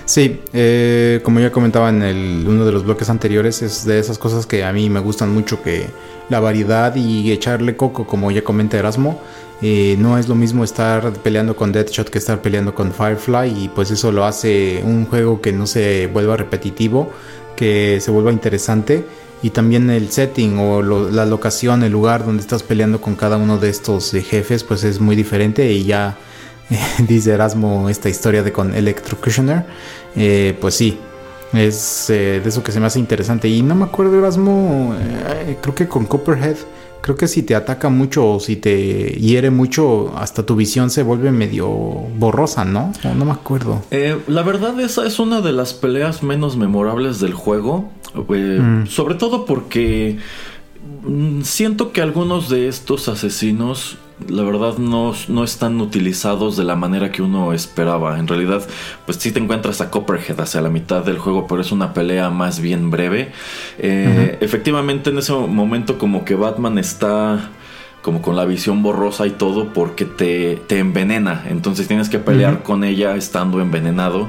Speaker 2: Sí, eh, como ya comentaba en uno de los bloques anteriores, es de esas cosas que a mí me gustan mucho, que la variedad y echarle coco, como ya comenta Erasmo, eh, no es lo mismo estar peleando con Deadshot que estar peleando con Firefly y pues eso lo hace un juego que no se vuelva repetitivo, que se vuelva interesante y también el setting o la locación, el lugar donde estás peleando con cada uno de estos eh, jefes, pues es muy diferente y ya [LAUGHS] dice Erasmo esta historia de con Electrocutioner, eh, pues sí, es eh, de eso que se me hace interesante y no me acuerdo Erasmo, creo que con Copperhead creo que si te ataca mucho o si te hiere mucho, hasta tu visión se vuelve medio borrosa, ¿no? no me acuerdo.
Speaker 1: Eh, la verdad, esa es una de las peleas menos memorables del juego. Eh, mm. Sobre todo porque mm, siento que algunos de estos asesinos la verdad no, no, están utilizados de la manera que uno esperaba. En realidad, pues sí te encuentras a Copperhead hacia la mitad del juego, pero es una pelea más bien breve. Eh, efectivamente, en ese momento como que Batman está como con la visión borrosa y todo porque te, te envenena. Entonces tienes que pelear con ella estando envenenado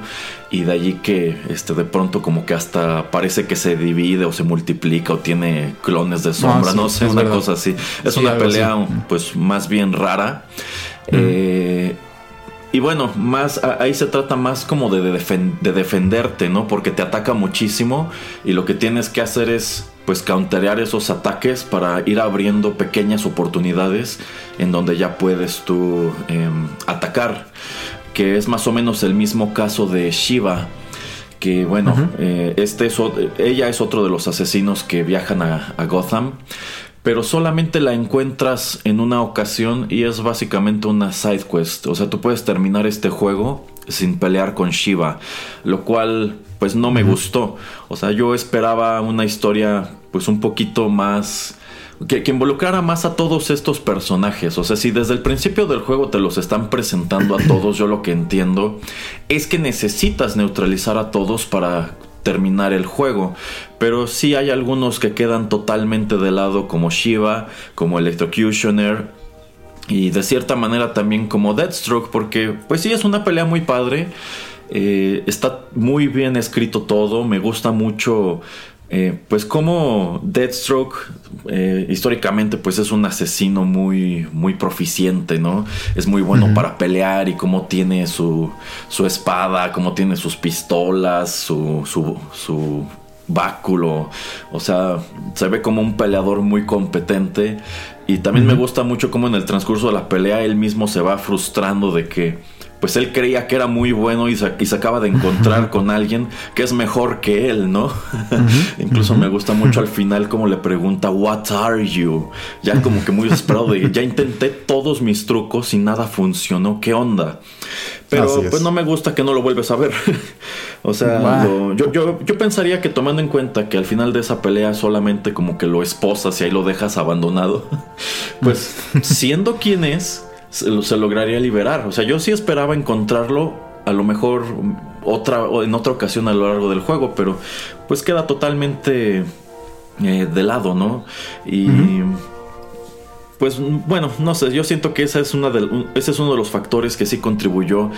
Speaker 1: y de allí que este de pronto como que hasta parece que se divide o se multiplica o tiene clones de sombra, no, sé, una cosa así. Es una pelea pues más bien rara. Eh, y bueno, más ahí se trata más como de, de, defenderte, ¿no? Porque te ataca muchísimo y lo que tienes que hacer es pues counterear esos ataques para ir abriendo pequeñas oportunidades en donde ya puedes tú em, atacar. Que es más o menos el mismo caso de Shiva. Que bueno, eh, este es, ella es otro de los asesinos que viajan a, a Gotham pero solamente la encuentras en una ocasión y es básicamente una side quest. O sea, tú puedes terminar este juego sin pelear con Shiva, lo cual pues no me gustó. O sea, yo esperaba una historia pues un poquito más... Que, que, involucrara más a todos estos personajes. O sea, si desde el principio del juego te los están presentando a [COUGHS] todos, yo lo que entiendo es que necesitas neutralizar a todos para terminar el juego. Pero sí hay algunos que quedan totalmente de lado como Shiva, como Electrocutioner y de cierta manera también como Deathstroke porque pues sí es una pelea muy padre. Eh, está muy bien escrito todo, me gusta mucho eh, pues como Deathstroke eh, históricamente pues es un asesino muy muy proficiente, ¿no? Es muy bueno para pelear y cómo tiene su, su espada, cómo tiene sus pistolas, su, su, su báculo, o sea, se ve como un peleador muy competente. Y también me gusta mucho cómo en el transcurso de la pelea él mismo se va frustrando de que pues él creía que era muy bueno y se, acaba de encontrar con alguien que es mejor que él, ¿no? [LAUGHS] Incluso me gusta mucho al final como le pregunta, What are you? Ya como que muy desesperado de, ya intenté todos mis trucos y nada funcionó, ¿qué onda? Pero pues no me gusta que no lo vuelves a ver. [LAUGHS] o sea, yo, yo, yo, pensaría que tomando en cuenta que al final de esa pelea solamente como que lo esposas y ahí lo dejas abandonado, [LAUGHS] pues siendo quien es, se, lograría liberar. O sea, yo sí esperaba encontrarlo a lo mejor otra, en otra ocasión a lo largo del juego, pero pues queda totalmente eh, de lado, ¿no? Y pues bueno, no sé, yo siento que esa es una de, ese es uno de los factores que sí contribuyó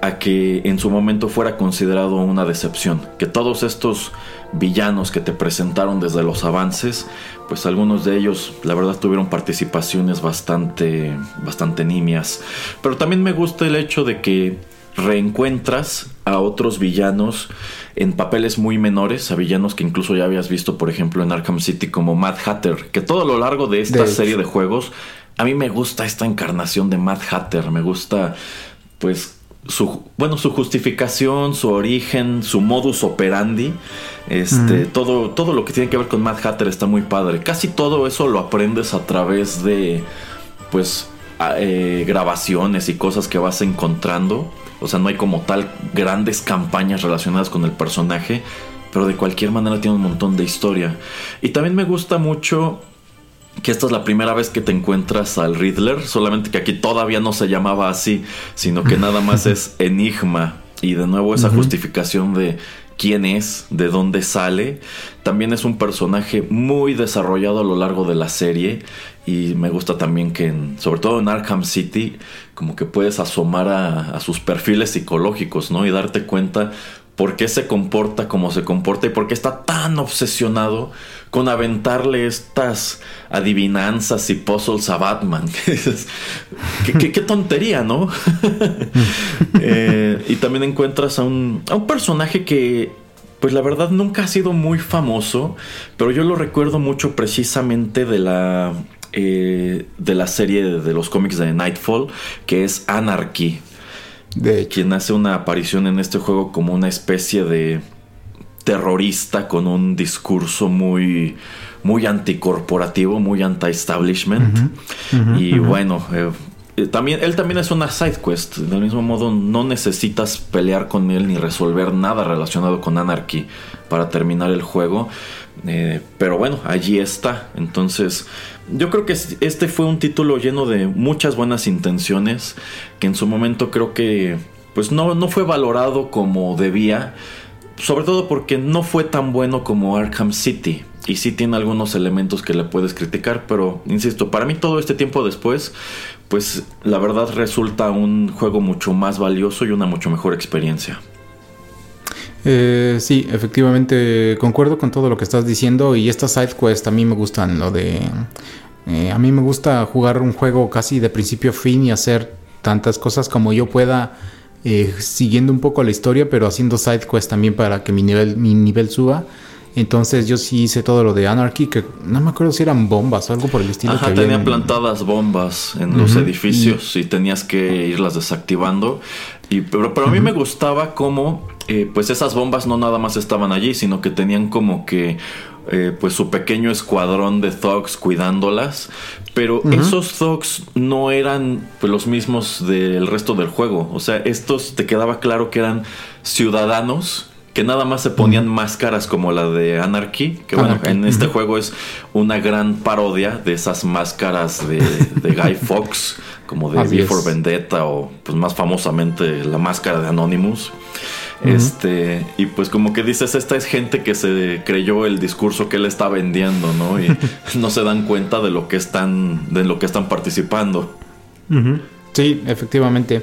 Speaker 1: a que en su momento fuera considerado una decepción. Que todos estos villanos que te presentaron desde los avances, pues algunos de ellos la verdad tuvieron participaciones bastante, bastante nimias. Pero también me gusta el hecho de que reencuentras a otros villanos en papeles muy menores, a villanos que incluso ya habías visto, por ejemplo, en Arkham City como Mad Hatter, que todo lo largo de esta serie de juegos, a mí me gusta esta encarnación de Mad Hatter, me gusta pues su bueno, su justificación, su origen, su modus operandi, este, todo todo lo que tiene que ver con Mad Hatter está muy padre. Casi todo eso lo aprendes a través de pues eh, grabaciones y cosas que vas encontrando o sea, no hay como tal grandes campañas relacionadas con el personaje, pero de cualquier manera tiene un montón de historia. Y también me gusta mucho que esta es la primera vez que te encuentras al Riddler, solamente que aquí todavía no se llamaba así, sino que nada más es [LAUGHS] Enigma. Y de nuevo esa justificación de quién es, de dónde sale. También es un personaje muy desarrollado a lo largo de la serie y me gusta también que, sobre todo en Arkham City, como que puedes asomar a, sus perfiles psicológicos, ¿no? Y darte cuenta por qué se comporta como se comporta y por qué está tan obsesionado con aventarle estas adivinanzas y puzzles a Batman. [LAUGHS] qué, tontería, ¿no? [LAUGHS] Eh, y también encuentras a un, a un personaje que pues la verdad nunca ha sido muy famoso, pero yo lo recuerdo mucho precisamente de la eh, de la serie de, los cómics de Nightfall, que es Anarchy. De Quien hace una aparición en este juego como una especie de terrorista con un discurso muy, muy anticorporativo, muy anti-establishment. y bueno, eh, eh, también, él también es una side quest. Del mismo modo, no necesitas pelear con él ni resolver nada relacionado con Anarchy para terminar el juego. pero bueno, allí está. Entonces, yo creo que este fue un título lleno de muchas buenas intenciones, que en su momento creo que pues no, no fue valorado como debía, sobre todo porque no fue tan bueno como Arkham City. y sí tiene algunos elementos que le puedes criticar, pero insisto, para mí todo este tiempo después, pues la verdad resulta un juego mucho más valioso y una mucho mejor experiencia.
Speaker 2: Eh, sí, efectivamente concuerdo con todo lo que estás diciendo y estas side quests a mí me gustan, lo de... Eh, a mí me gusta jugar un juego casi de principio a fin y hacer tantas cosas como yo pueda eh, siguiendo un poco la historia, pero haciendo side quests también para que mi nivel, mi nivel suba. Entonces yo sí hice todo lo de Anarchy, que no me acuerdo si eran bombas o algo por el estilo.
Speaker 1: Ajá, tenía plantadas bombas en los edificios y... tenías que irlas desactivando. Y, pero, pero a mí me gustaba cómo, eh, pues esas bombas no nada más estaban allí, sino que tenían como que eh, pues su pequeño escuadrón de thugs cuidándolas. Pero esos thugs no eran pues, los mismos del resto del juego. O sea, estos te quedaba claro que eran ciudadanos que nada más se ponían máscaras como la de Anarchy, que bueno, en este juego es una gran parodia de esas máscaras de, Guy [LAUGHS] Fox, como de V for Vendetta o pues más famosamente la máscara de Anonymous. Este, y pues como que dices, esta es gente que se creyó el discurso que él está vendiendo, ¿no? Y [LAUGHS] no se dan cuenta de lo que están, de lo que están participando.
Speaker 2: Sí, efectivamente.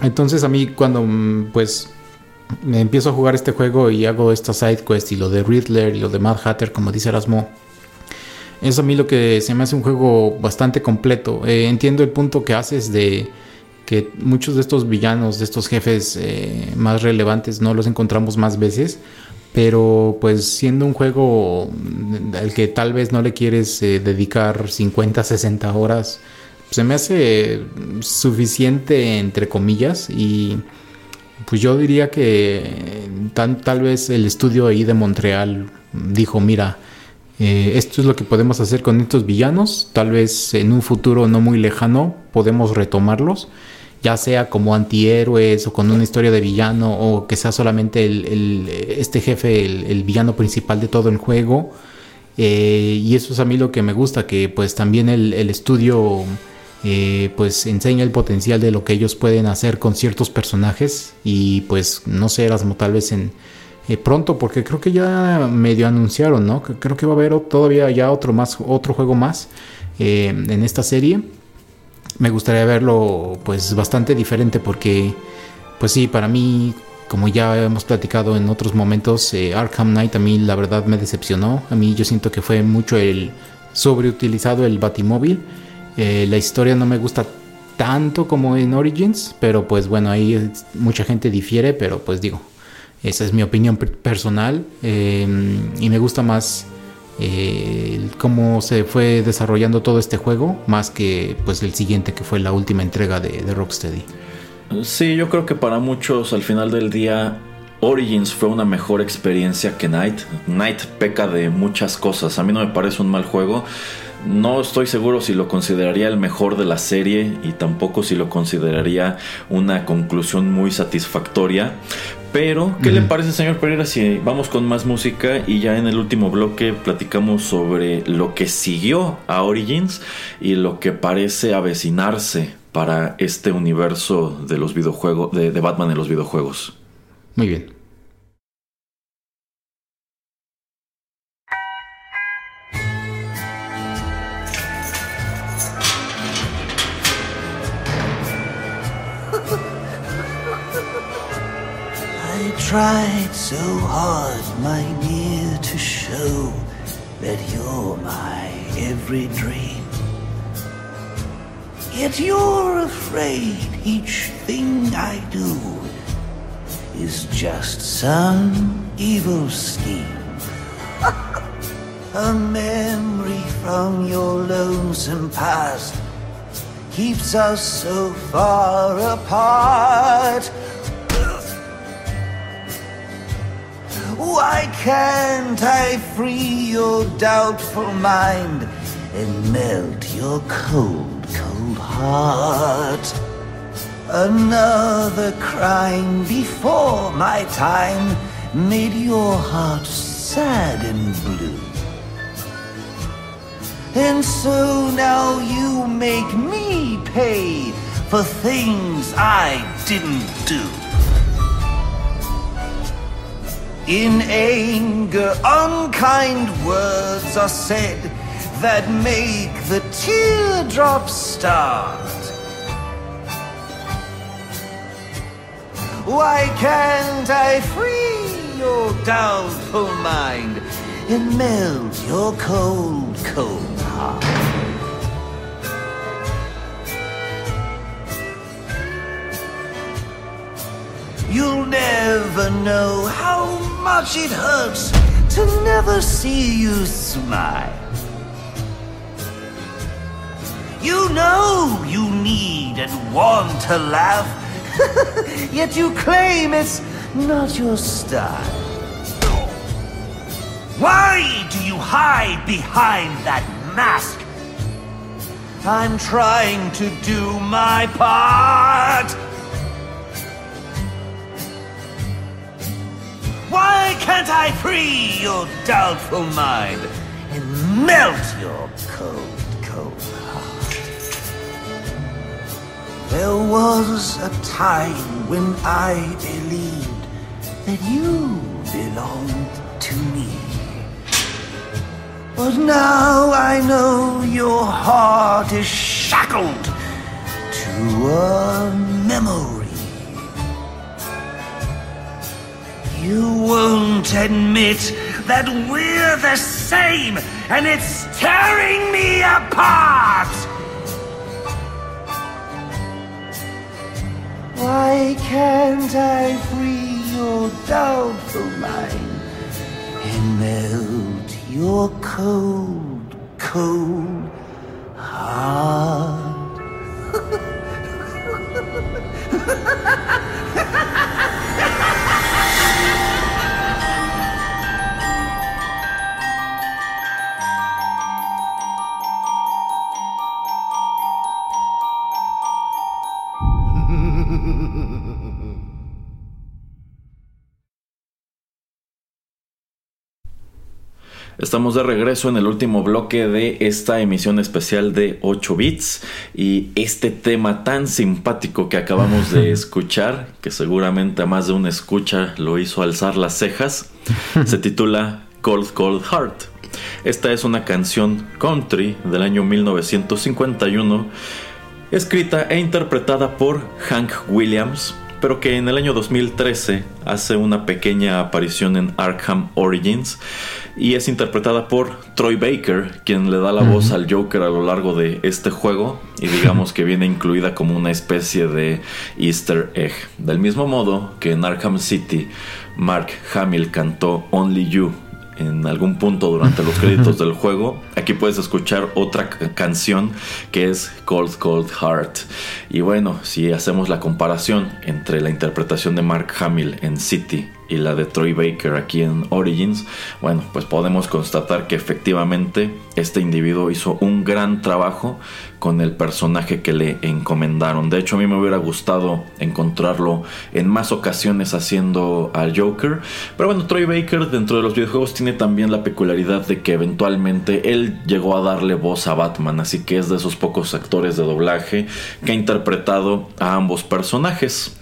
Speaker 2: Entonces a mí cuando mm, pues me empiezo a jugar este juego y hago esta side quest y lo de Riddler y lo de Mad Hatter, como dice Erasmo, es a mí lo que se me hace un juego bastante completo. Eh, entiendo el punto que haces de que muchos de estos villanos, de estos jefes eh, más relevantes, no los encontramos más veces. Pero pues siendo un juego al que tal vez no le quieres eh, dedicar 50, 60 horas, se me hace suficiente entre comillas y pues yo diría que tal vez el estudio ahí de Montreal dijo, mira, eh, esto es lo que podemos hacer con estos villanos, tal vez en un futuro no muy lejano podemos retomarlos, ya sea como antihéroes o con una historia de villano o que sea solamente este jefe el, villano principal de todo el juego. Eh, y eso es a mí lo que me gusta, que pues también el, estudio eh, pues enseña el potencial de lo que ellos pueden hacer con ciertos personajes y pues no sé, Erasmo, tal vez en eh, pronto, porque creo que ya medio anunciaron, ¿no? Creo que va a haber todavía ya otro más, otro juego más en esta serie. Me gustaría verlo pues bastante diferente porque pues sí, para mí como ya hemos platicado en otros momentos, Arkham Knight a mí la verdad me decepcionó. A mí yo siento que fue mucho el sobreutilizado el Batimóvil. Eh, la historia no me gusta tanto como en Origins, pero pues bueno, ahí mucha gente difiere, pero pues digo, esa es mi opinión personal em, y me gusta más eh, cómo se fue desarrollando todo este juego, más que pues el siguiente que fue la última entrega de, de Rocksteady.
Speaker 1: Sí, yo creo que para muchos al final del día Origins fue una mejor experiencia que Night. Night peca de muchas cosas. A mí no me parece un mal juego. No estoy seguro si lo consideraría el mejor de la serie y tampoco si lo consideraría una conclusión muy satisfactoria. Pero, ¿qué le parece, señor Pereira, si vamos con más música y ya en el último bloque platicamos sobre lo que siguió a Origins y lo que parece avecinarse para este universo de los videojuegos, de, de Batman en los videojuegos?
Speaker 2: Muy bien. Tried so hard, my dear, to show that you're my every dream. Yet you're afraid each thing I do is just some evil scheme. [LAUGHS] A memory from your lonesome past keeps us so far apart. Why can't I free your doubtful mind and melt your cold, cold heart? Another crime before my time made your heart sad and blue. And so now you make me pay for things I didn't do.
Speaker 3: In anger, unkind words are said that make the teardrops start. Why can't I free your doubtful mind and melt your cold, cold heart? You'll never know how much it hurts to never see you smile. You know you need and want to laugh, [LAUGHS] yet you claim it's not your style. Why do you hide behind that mask? I'm trying to do my part. Why can't I free your doubtful mind and melt your cold, cold heart? There was a time when I believed that you belonged to me. But now I know your heart is shackled to a memory. You won't admit that we're the same, and it's tearing me apart! Why can't I free your doubtful mind and melt your cold, cold heart? [LAUGHS]
Speaker 1: Estamos de regreso en el último bloque de esta emisión especial de 8 bits y este tema tan simpático que acabamos de [LAUGHS] escuchar, que seguramente a más de una escucha lo hizo alzar las cejas, se [LAUGHS] titula Cold Cold Heart. Esta es una canción country del año 1951, escrita e interpretada por Hank Williams, pero que en el año 2013 hace una pequeña aparición en Arkham Origins y es interpretada por Troy Baker, quien le da la voz al Joker a lo largo de este juego y digamos que viene incluida como una especie de easter egg. Del mismo modo que en Arkham City, Mark Hamill cantó Only You en algún punto durante los créditos del juego. Aquí puedes escuchar otra canción que es Cold Cold Heart. Y bueno, si hacemos la comparación entre la interpretación de Mark Hamill en City y la de Troy Baker aquí en Origins, bueno, pues podemos constatar que efectivamente este individuo hizo un gran trabajo con el personaje que le encomendaron. De hecho, a mí me hubiera gustado encontrarlo en más ocasiones haciendo al Joker. Pero bueno, Troy Baker dentro de los videojuegos tiene también la peculiaridad de que eventualmente él llegó a darle voz a Batman, así que es de esos pocos actores de doblaje que ha interpretado a ambos personajes.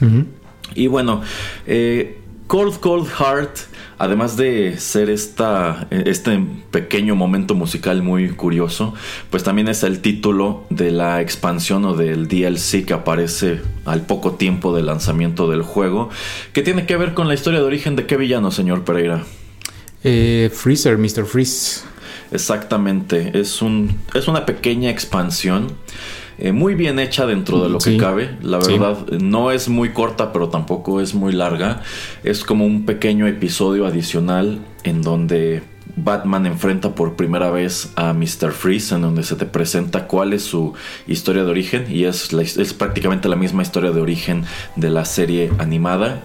Speaker 1: Y bueno, eh, Cold Cold Heart, además de ser esta, este pequeño momento musical muy curioso, pues también es el título de la expansión o del DLC que aparece al poco tiempo del lanzamiento del juego, que tiene que ver con la historia de origen de qué villano, señor Pereira.
Speaker 2: Eh, Freezer, Mr. Freeze.
Speaker 1: Exactamente, es, un, es una pequeña expansión eh, muy bien hecha dentro de lo que cabe. La verdad, no es muy corta, pero tampoco es muy larga. Es como un pequeño episodio adicional en donde Batman enfrenta por primera vez a Mr. Freeze, en donde se te presenta cuál es su historia de origen, y es, es prácticamente la misma historia de origen de la serie animada.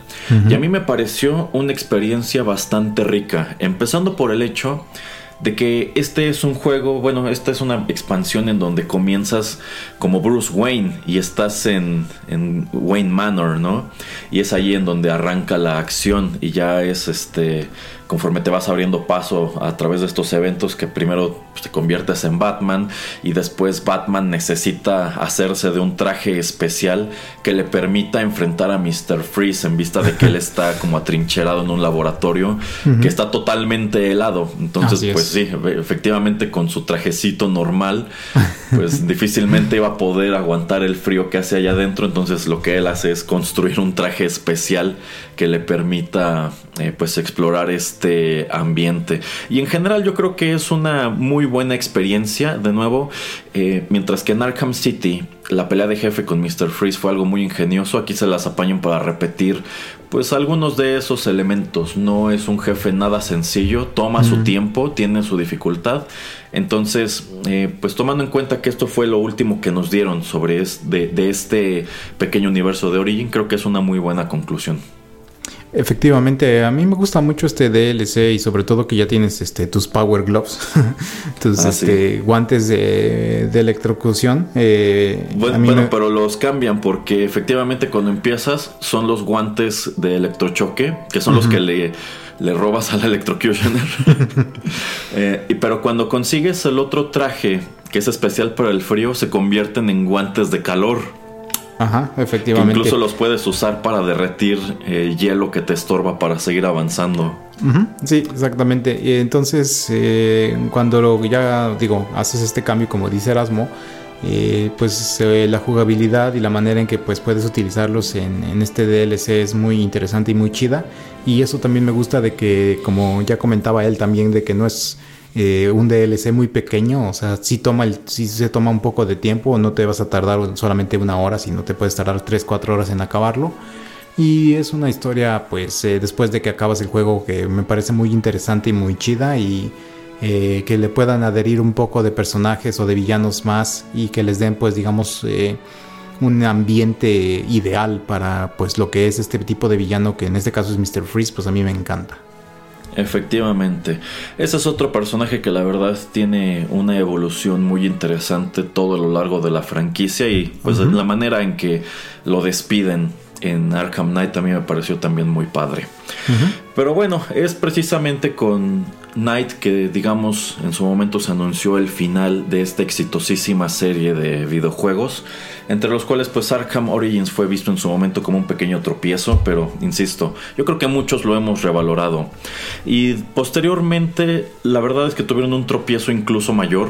Speaker 1: Y a mí me pareció una experiencia bastante rica, empezando por el hecho de que este es un juego, bueno, esta es una expansión en donde comienzas como Bruce Wayne y estás en, en, Wayne Manor, ¿no? Y es ahí en donde arranca la acción y ya es este conforme te vas abriendo paso a través de estos eventos que primero pues, te conviertes en Batman y después Batman necesita hacerse de un traje especial que le permita enfrentar a Mr. Freeze en vista de que él [LAUGHS] está como atrincherado en un laboratorio que está totalmente helado. Entonces, pues sí, efectivamente con su trajecito normal, pues [LAUGHS] difícilmente iba a poder aguantar el frío que hace allá adentro. Entonces lo que él hace es construir un traje especial que le permita eh, pues explorar este ambiente. Y en general yo creo que es una muy buena experiencia. De nuevo, eh, mientras que en Arkham City la pelea de jefe con Mr. Freeze fue algo muy ingenioso, aquí se las apañan para repetir pues algunos de esos elementos. No es un jefe nada sencillo, toma su tiempo, tiene su dificultad. Entonces, eh, pues tomando en cuenta que esto fue lo último que nos dieron sobre de este pequeño universo de Origin, creo que es una muy buena conclusión.
Speaker 2: Efectivamente, a mí me gusta mucho este DLC y sobre todo que ya tienes este tus Power Gloves, [LAUGHS] tus ah, este, guantes de, electrocución.
Speaker 1: Eh, bueno, pero los cambian porque efectivamente cuando empiezas son los guantes de electrochoque, que son los que le, le robas al electrocutioner. [LAUGHS] eh, pero cuando consigues el otro traje que es especial para el frío, se convierten en guantes de calor.
Speaker 2: Ajá, efectivamente.
Speaker 1: incluso los puedes usar para derretir eh, hielo que te estorba para seguir avanzando.
Speaker 2: Sí, exactamente. Entonces, eh, cuando ya digo, haces este cambio, como dice Erasmo, eh, pues la jugabilidad y la manera en que pues puedes utilizarlos en, en, este DLC es muy interesante y muy chida. Y eso también me gusta de que, como ya comentaba él también, de que no es eh, un DLC muy pequeño, o sea, si toma el, si se toma un poco de tiempo, no te vas a tardar solamente una hora, sino te puedes tardar 3, 4 horas en acabarlo. Y es una historia, pues, eh, después de que acabas el juego, que me parece muy interesante y muy chida y eh, que le puedan adherir un poco de personajes o de villanos más y que les den, pues, digamos, un ambiente ideal para, pues, lo que es este tipo de villano, que en este caso es Mr. Freeze, pues a mí me encanta.
Speaker 1: Efectivamente. Ese es otro personaje que la verdad tiene una evolución muy interesante todo a lo largo de la franquicia y pues la manera en que lo despiden en Arkham Knight a mí me pareció también muy padre. Pero bueno, es precisamente con Knight que digamos en su momento se anunció el final de esta exitosísima serie de videojuegos entre los cuales pues Arkham Origins fue visto en su momento como un pequeño tropiezo, pero insisto, yo creo que muchos lo hemos revalorado. Y posteriormente la verdad es que tuvieron un tropiezo incluso mayor,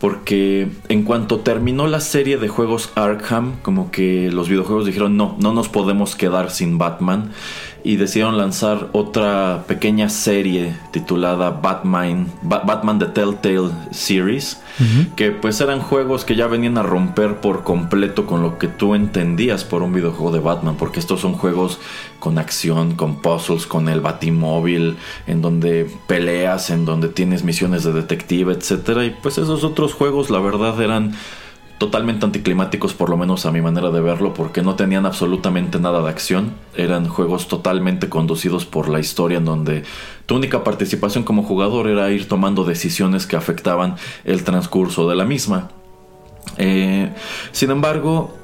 Speaker 1: porque en cuanto terminó la serie de juegos Arkham, como que los videojuegos dijeron no, no nos podemos quedar sin Batman y decidieron lanzar otra pequeña serie titulada Batman, Batman The Telltale Series, que pues eran juegos que ya venían a romper por completo con lo que tú entendías por un videojuego de Batman, porque estos son juegos con acción, con puzzles, con el batimóvil, en donde peleas, en donde tienes misiones de detective, etcétera, y pues esos otros juegos la verdad eran totalmente anticlimáticos por lo menos a mi manera de verlo porque no tenían absolutamente nada de acción. Eran juegos totalmente conducidos por la historia en donde tu única participación como jugador era ir tomando decisiones que afectaban el transcurso de la misma. Eh, sin embargo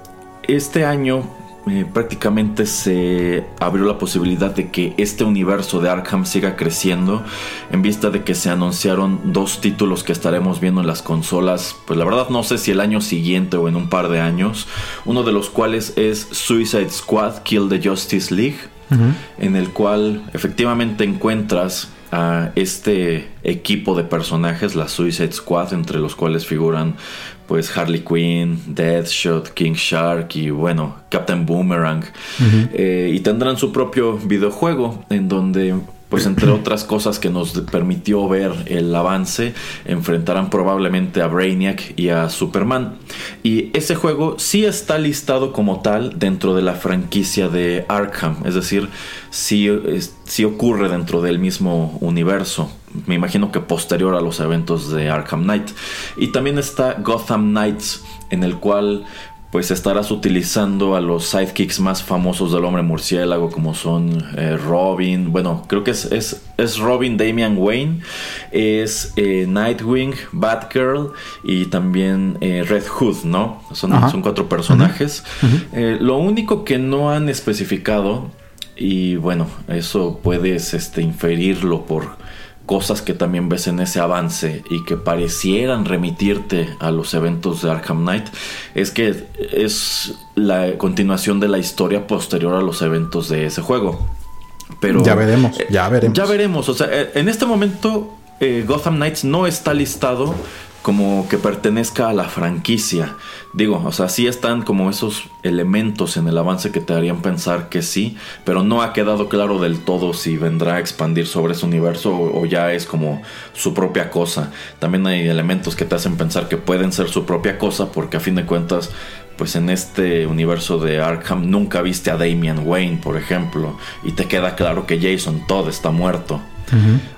Speaker 1: este año eh, prácticamente se abrió la posibilidad de que este universo de Arkham siga creciendo en vista de que se anunciaron dos títulos que estaremos viendo en las consolas, pues la verdad no sé si el año siguiente o en un par de años, uno de los cuales es Suicide Squad Kill the Justice League, en el cual efectivamente encuentras a este equipo de personajes, la Suicide Squad, entre los cuales figuran pues Harley Quinn, Deathshot, King Shark y bueno, Captain Boomerang. Eh, y tendrán su propio videojuego en donde pues entre [CLEARS THROAT] otras cosas que nos permitió ver el avance, enfrentarán probablemente a Brainiac y a Superman. Y ese juego sí está listado como tal dentro de la franquicia de Arkham, es decir, sí, sí ocurre dentro del mismo universo. Me imagino que posterior a los eventos de Arkham Knight. Y también está Gotham Knights, en el cual pues estarás utilizando a los sidekicks más famosos del hombre murciélago como son eh, Robin, bueno, creo que es, es, Robin, Damian Wayne, es eh, Nightwing, Batgirl y también eh, Red Hood, ¿no? Son, son cuatro personajes. lo único que no han especificado y bueno, eso puedes este, inferirlo por cosas que también ves en ese avance y que parecieran remitirte a los eventos de Arkham Knight, es que es la continuación de la historia posterior a los eventos de ese juego. Pero
Speaker 2: ya veremos, ya veremos.
Speaker 1: Ya veremos, o sea, en este momento eh, Gotham Knights no está listado como que pertenezca a la franquicia. Digo, o sea, sí están como esos elementos en el avance que te harían pensar que sí, pero no ha quedado claro del todo si vendrá a expandir sobre ese universo o, ya es como su propia cosa. También hay elementos que te hacen pensar que pueden ser su propia cosa porque a fin de cuentas pues en este universo de Arkham nunca viste a Damian Wayne, por ejemplo, y te queda claro que Jason Todd está muerto.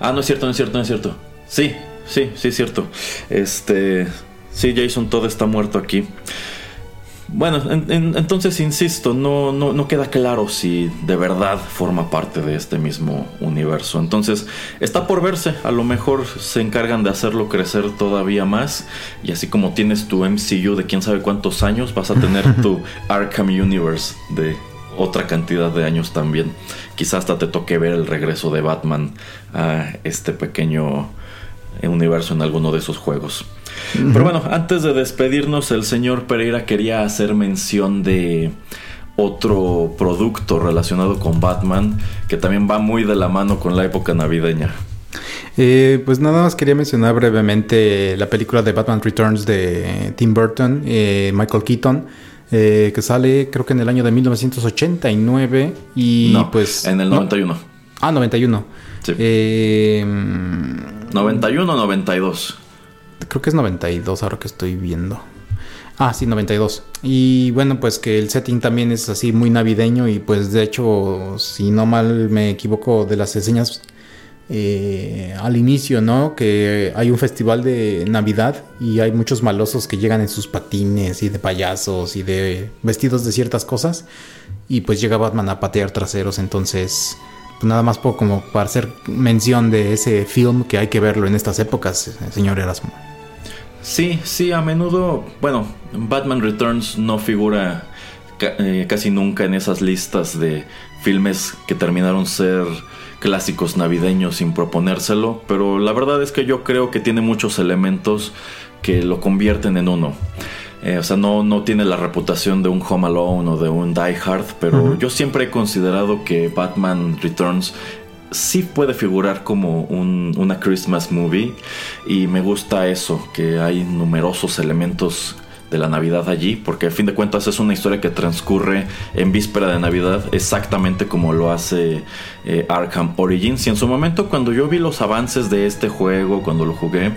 Speaker 1: Ah, no es cierto, no es cierto, no es cierto. Sí, sí, sí es cierto. Este, sí, Jason Todd está muerto aquí. Bueno, entonces insisto, no, no, no, queda claro si de verdad forma parte de este mismo universo. Entonces está por verse, a lo mejor se encargan de hacerlo crecer todavía más. Y así como tienes tu MCU de quién sabe cuántos años, vas a tener [LAUGHS] tu Arkham Universe de otra cantidad de años también. Quizás hasta te toque ver el regreso de Batman a este pequeño universo en alguno de esos juegos. Pero bueno, antes de despedirnos, el señor Pereira quería hacer mención de otro producto relacionado con Batman que también va muy de la mano con la época navideña.
Speaker 2: Eh, pues nada más quería mencionar brevemente la película de Batman Returns de Tim Burton, eh, Michael Keaton, eh, que sale creo que en el año de 1989 y
Speaker 1: no,
Speaker 2: pues...
Speaker 1: En el 91.
Speaker 2: Ah, 91.
Speaker 1: Sí. 91 o 92.
Speaker 2: Creo que es 92 ahora que estoy viendo. Ah, sí, 92. Y bueno, pues que el setting también es así muy navideño y pues de hecho, si no mal me equivoco de las enseñas eh, al inicio, ¿no? Que hay un festival de Navidad y hay muchos malosos que llegan en sus patines y de payasos y de vestidos de ciertas cosas y pues llega Batman a patear traseros, entonces pues nada más poco como para hacer mención de ese film que hay que verlo en estas épocas, señor Erasmo.
Speaker 1: Sí, sí, a menudo, bueno, Batman Returns no figura eh, casi nunca en esas listas de filmes que terminaron ser clásicos navideños sin proponérselo, pero la verdad es que yo creo que tiene muchos elementos que lo convierten en uno. Eh, o sea, no, no tiene la reputación de un Home Alone o de un Die Hard, pero yo siempre he considerado que Batman Returns sí puede figurar como un, una Christmas movie y me gusta eso, que hay numerosos elementos de la Navidad allí, porque a fin de cuentas es una historia que transcurre en víspera de Navidad, exactamente como lo hace eh, Arkham Origins. Y en su momento, cuando yo vi los avances de este juego, cuando lo jugué,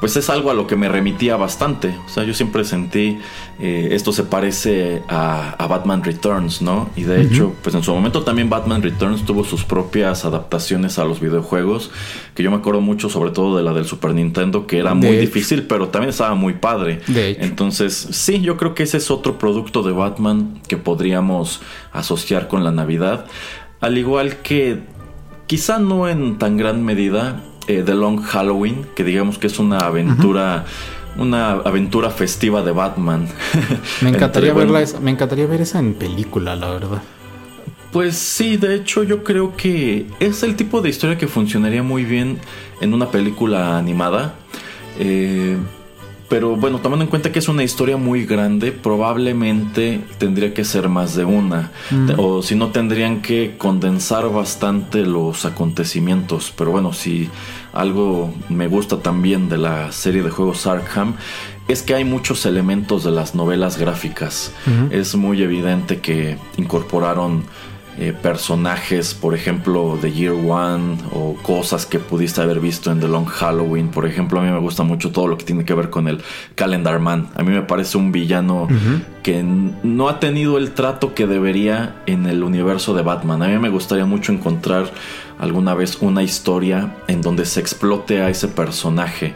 Speaker 1: pues es algo a lo que me remitía bastante. O sea, yo siempre sentí, eh, esto se parece a, Batman Returns, ¿no? Y de hecho, pues en su momento también Batman Returns tuvo sus propias adaptaciones a los videojuegos, que yo me acuerdo mucho sobre todo de la del Super Nintendo, que era muy difícil, pero también estaba muy padre. Entonces, sí, yo creo que ese es otro producto de Batman que podríamos asociar con la Navidad. Al igual que, quizá no en tan gran medida, eh, The Long Halloween, que digamos que es una aventura. Una aventura festiva de Batman. [LAUGHS]
Speaker 2: Me encantaría verla, me encantaría ver esa en película, la verdad.
Speaker 1: Pues sí, de hecho yo creo que es el tipo de historia que funcionaría muy bien en una película animada. Eh, pero bueno, tomando en cuenta que es una historia muy grande, probablemente tendría que ser más de una. O si no, tendrían que condensar bastante los acontecimientos. Pero bueno, si algo me gusta también de la serie de juegos Arkham es que hay muchos elementos de las novelas gráficas. Es muy evidente que incorporaron eh, personajes, por ejemplo, de Year One o cosas que pudiste haber visto en The Long Halloween. Por ejemplo, a mí me gusta mucho todo lo que tiene que ver con el Calendar Man. A mí me parece un villano que no ha tenido el trato que debería en el universo de Batman. A mí me gustaría mucho encontrar alguna vez una historia en donde se explote a ese personaje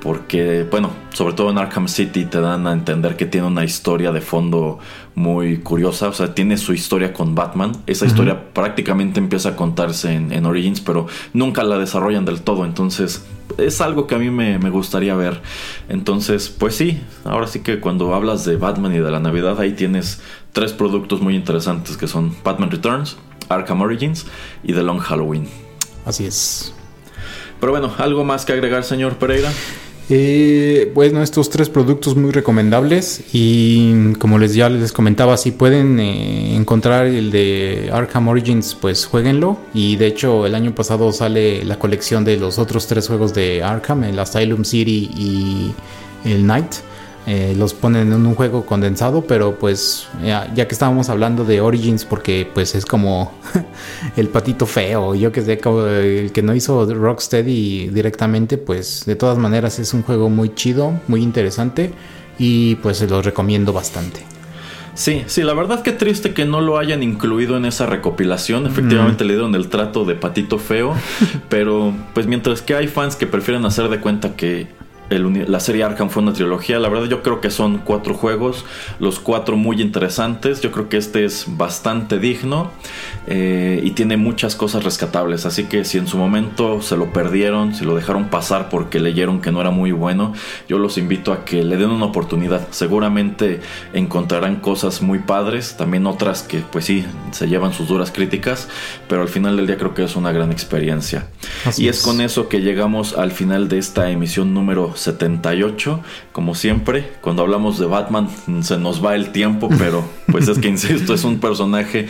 Speaker 1: porque, bueno, sobre todo en Arkham City te dan a entender que tiene una historia de fondo muy curiosa, o sea, tiene su historia con Batman, esa historia prácticamente empieza a contarse en, Origins, pero nunca la desarrollan del todo, entonces es algo que a mí me, me, gustaría ver. Entonces, pues sí, ahora sí que cuando hablas de Batman y de la Navidad, ahí tienes tres productos muy interesantes que son Batman Returns, Arkham Origins y The Long Halloween.
Speaker 2: Así es.
Speaker 1: Pero bueno, ¿algo más que agregar, señor Pereira?
Speaker 2: Eh, bueno, estos tres productos muy recomendables y como les ya les comentaba, si pueden eh, encontrar el de Arkham Origins, pues jueguenlo. Y de hecho el año pasado sale la colección de los otros tres juegos de Arkham, el Asylum City y el Night. Eh, los ponen en un juego condensado, pero pues ya, que estábamos hablando de Origins, porque pues es como [LAUGHS] el patito feo, yo que sé, el que no hizo Rocksteady directamente, pues de todas maneras es un juego muy chido, muy interesante y pues se los recomiendo bastante.
Speaker 1: Sí, sí, la verdad que triste que no lo hayan incluido en esa recopilación. Efectivamente le dieron el trato de patito feo, [LAUGHS] pero pues mientras que hay fans que prefieren hacer de cuenta que la serie Arkham fue una trilogía. La verdad yo creo que son cuatro juegos, los cuatro muy interesantes. Yo creo que este es bastante digno eh, y tiene muchas cosas rescatables. Así que si en su momento se lo perdieron, si lo dejaron pasar porque leyeron que no era muy bueno, yo los invito a que le den una oportunidad. Seguramente encontrarán cosas muy padres, también otras que pues sí, se llevan sus duras críticas, pero al final del día creo que es una gran experiencia. y es con eso que llegamos al final de esta emisión número 78. Como siempre, cuando hablamos de Batman se nos va el tiempo, [LAUGHS] pero pues es que, insisto, es un personaje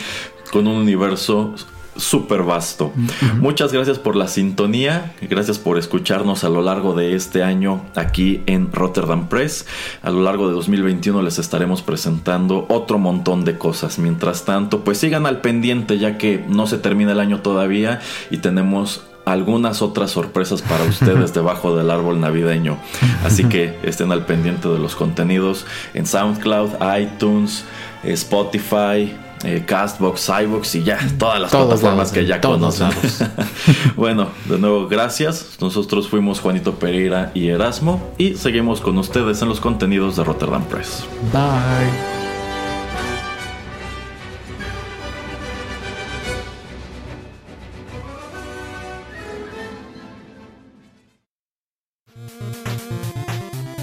Speaker 1: con un universo súper vasto. Muchas gracias por la sintonía, gracias por escucharnos a lo largo de este año aquí en Rotterdam Press. A lo largo de 2021 les estaremos presentando otro montón de cosas. Mientras tanto, pues sigan al pendiente ya que no se termina el año todavía y tenemos algunas otras sorpresas para ustedes [LAUGHS] debajo del árbol navideño. Así que estén al pendiente de los contenidos en SoundCloud, iTunes, eh, Spotify, eh, Castbox, iBox y ya todas las plataformas que ya conocen. [LAUGHS] bueno, de nuevo, gracias. Nosotros fuimos Juanito Pereira y Erasmo y seguimos con ustedes en los contenidos de Rotterdam Press.
Speaker 2: Bye.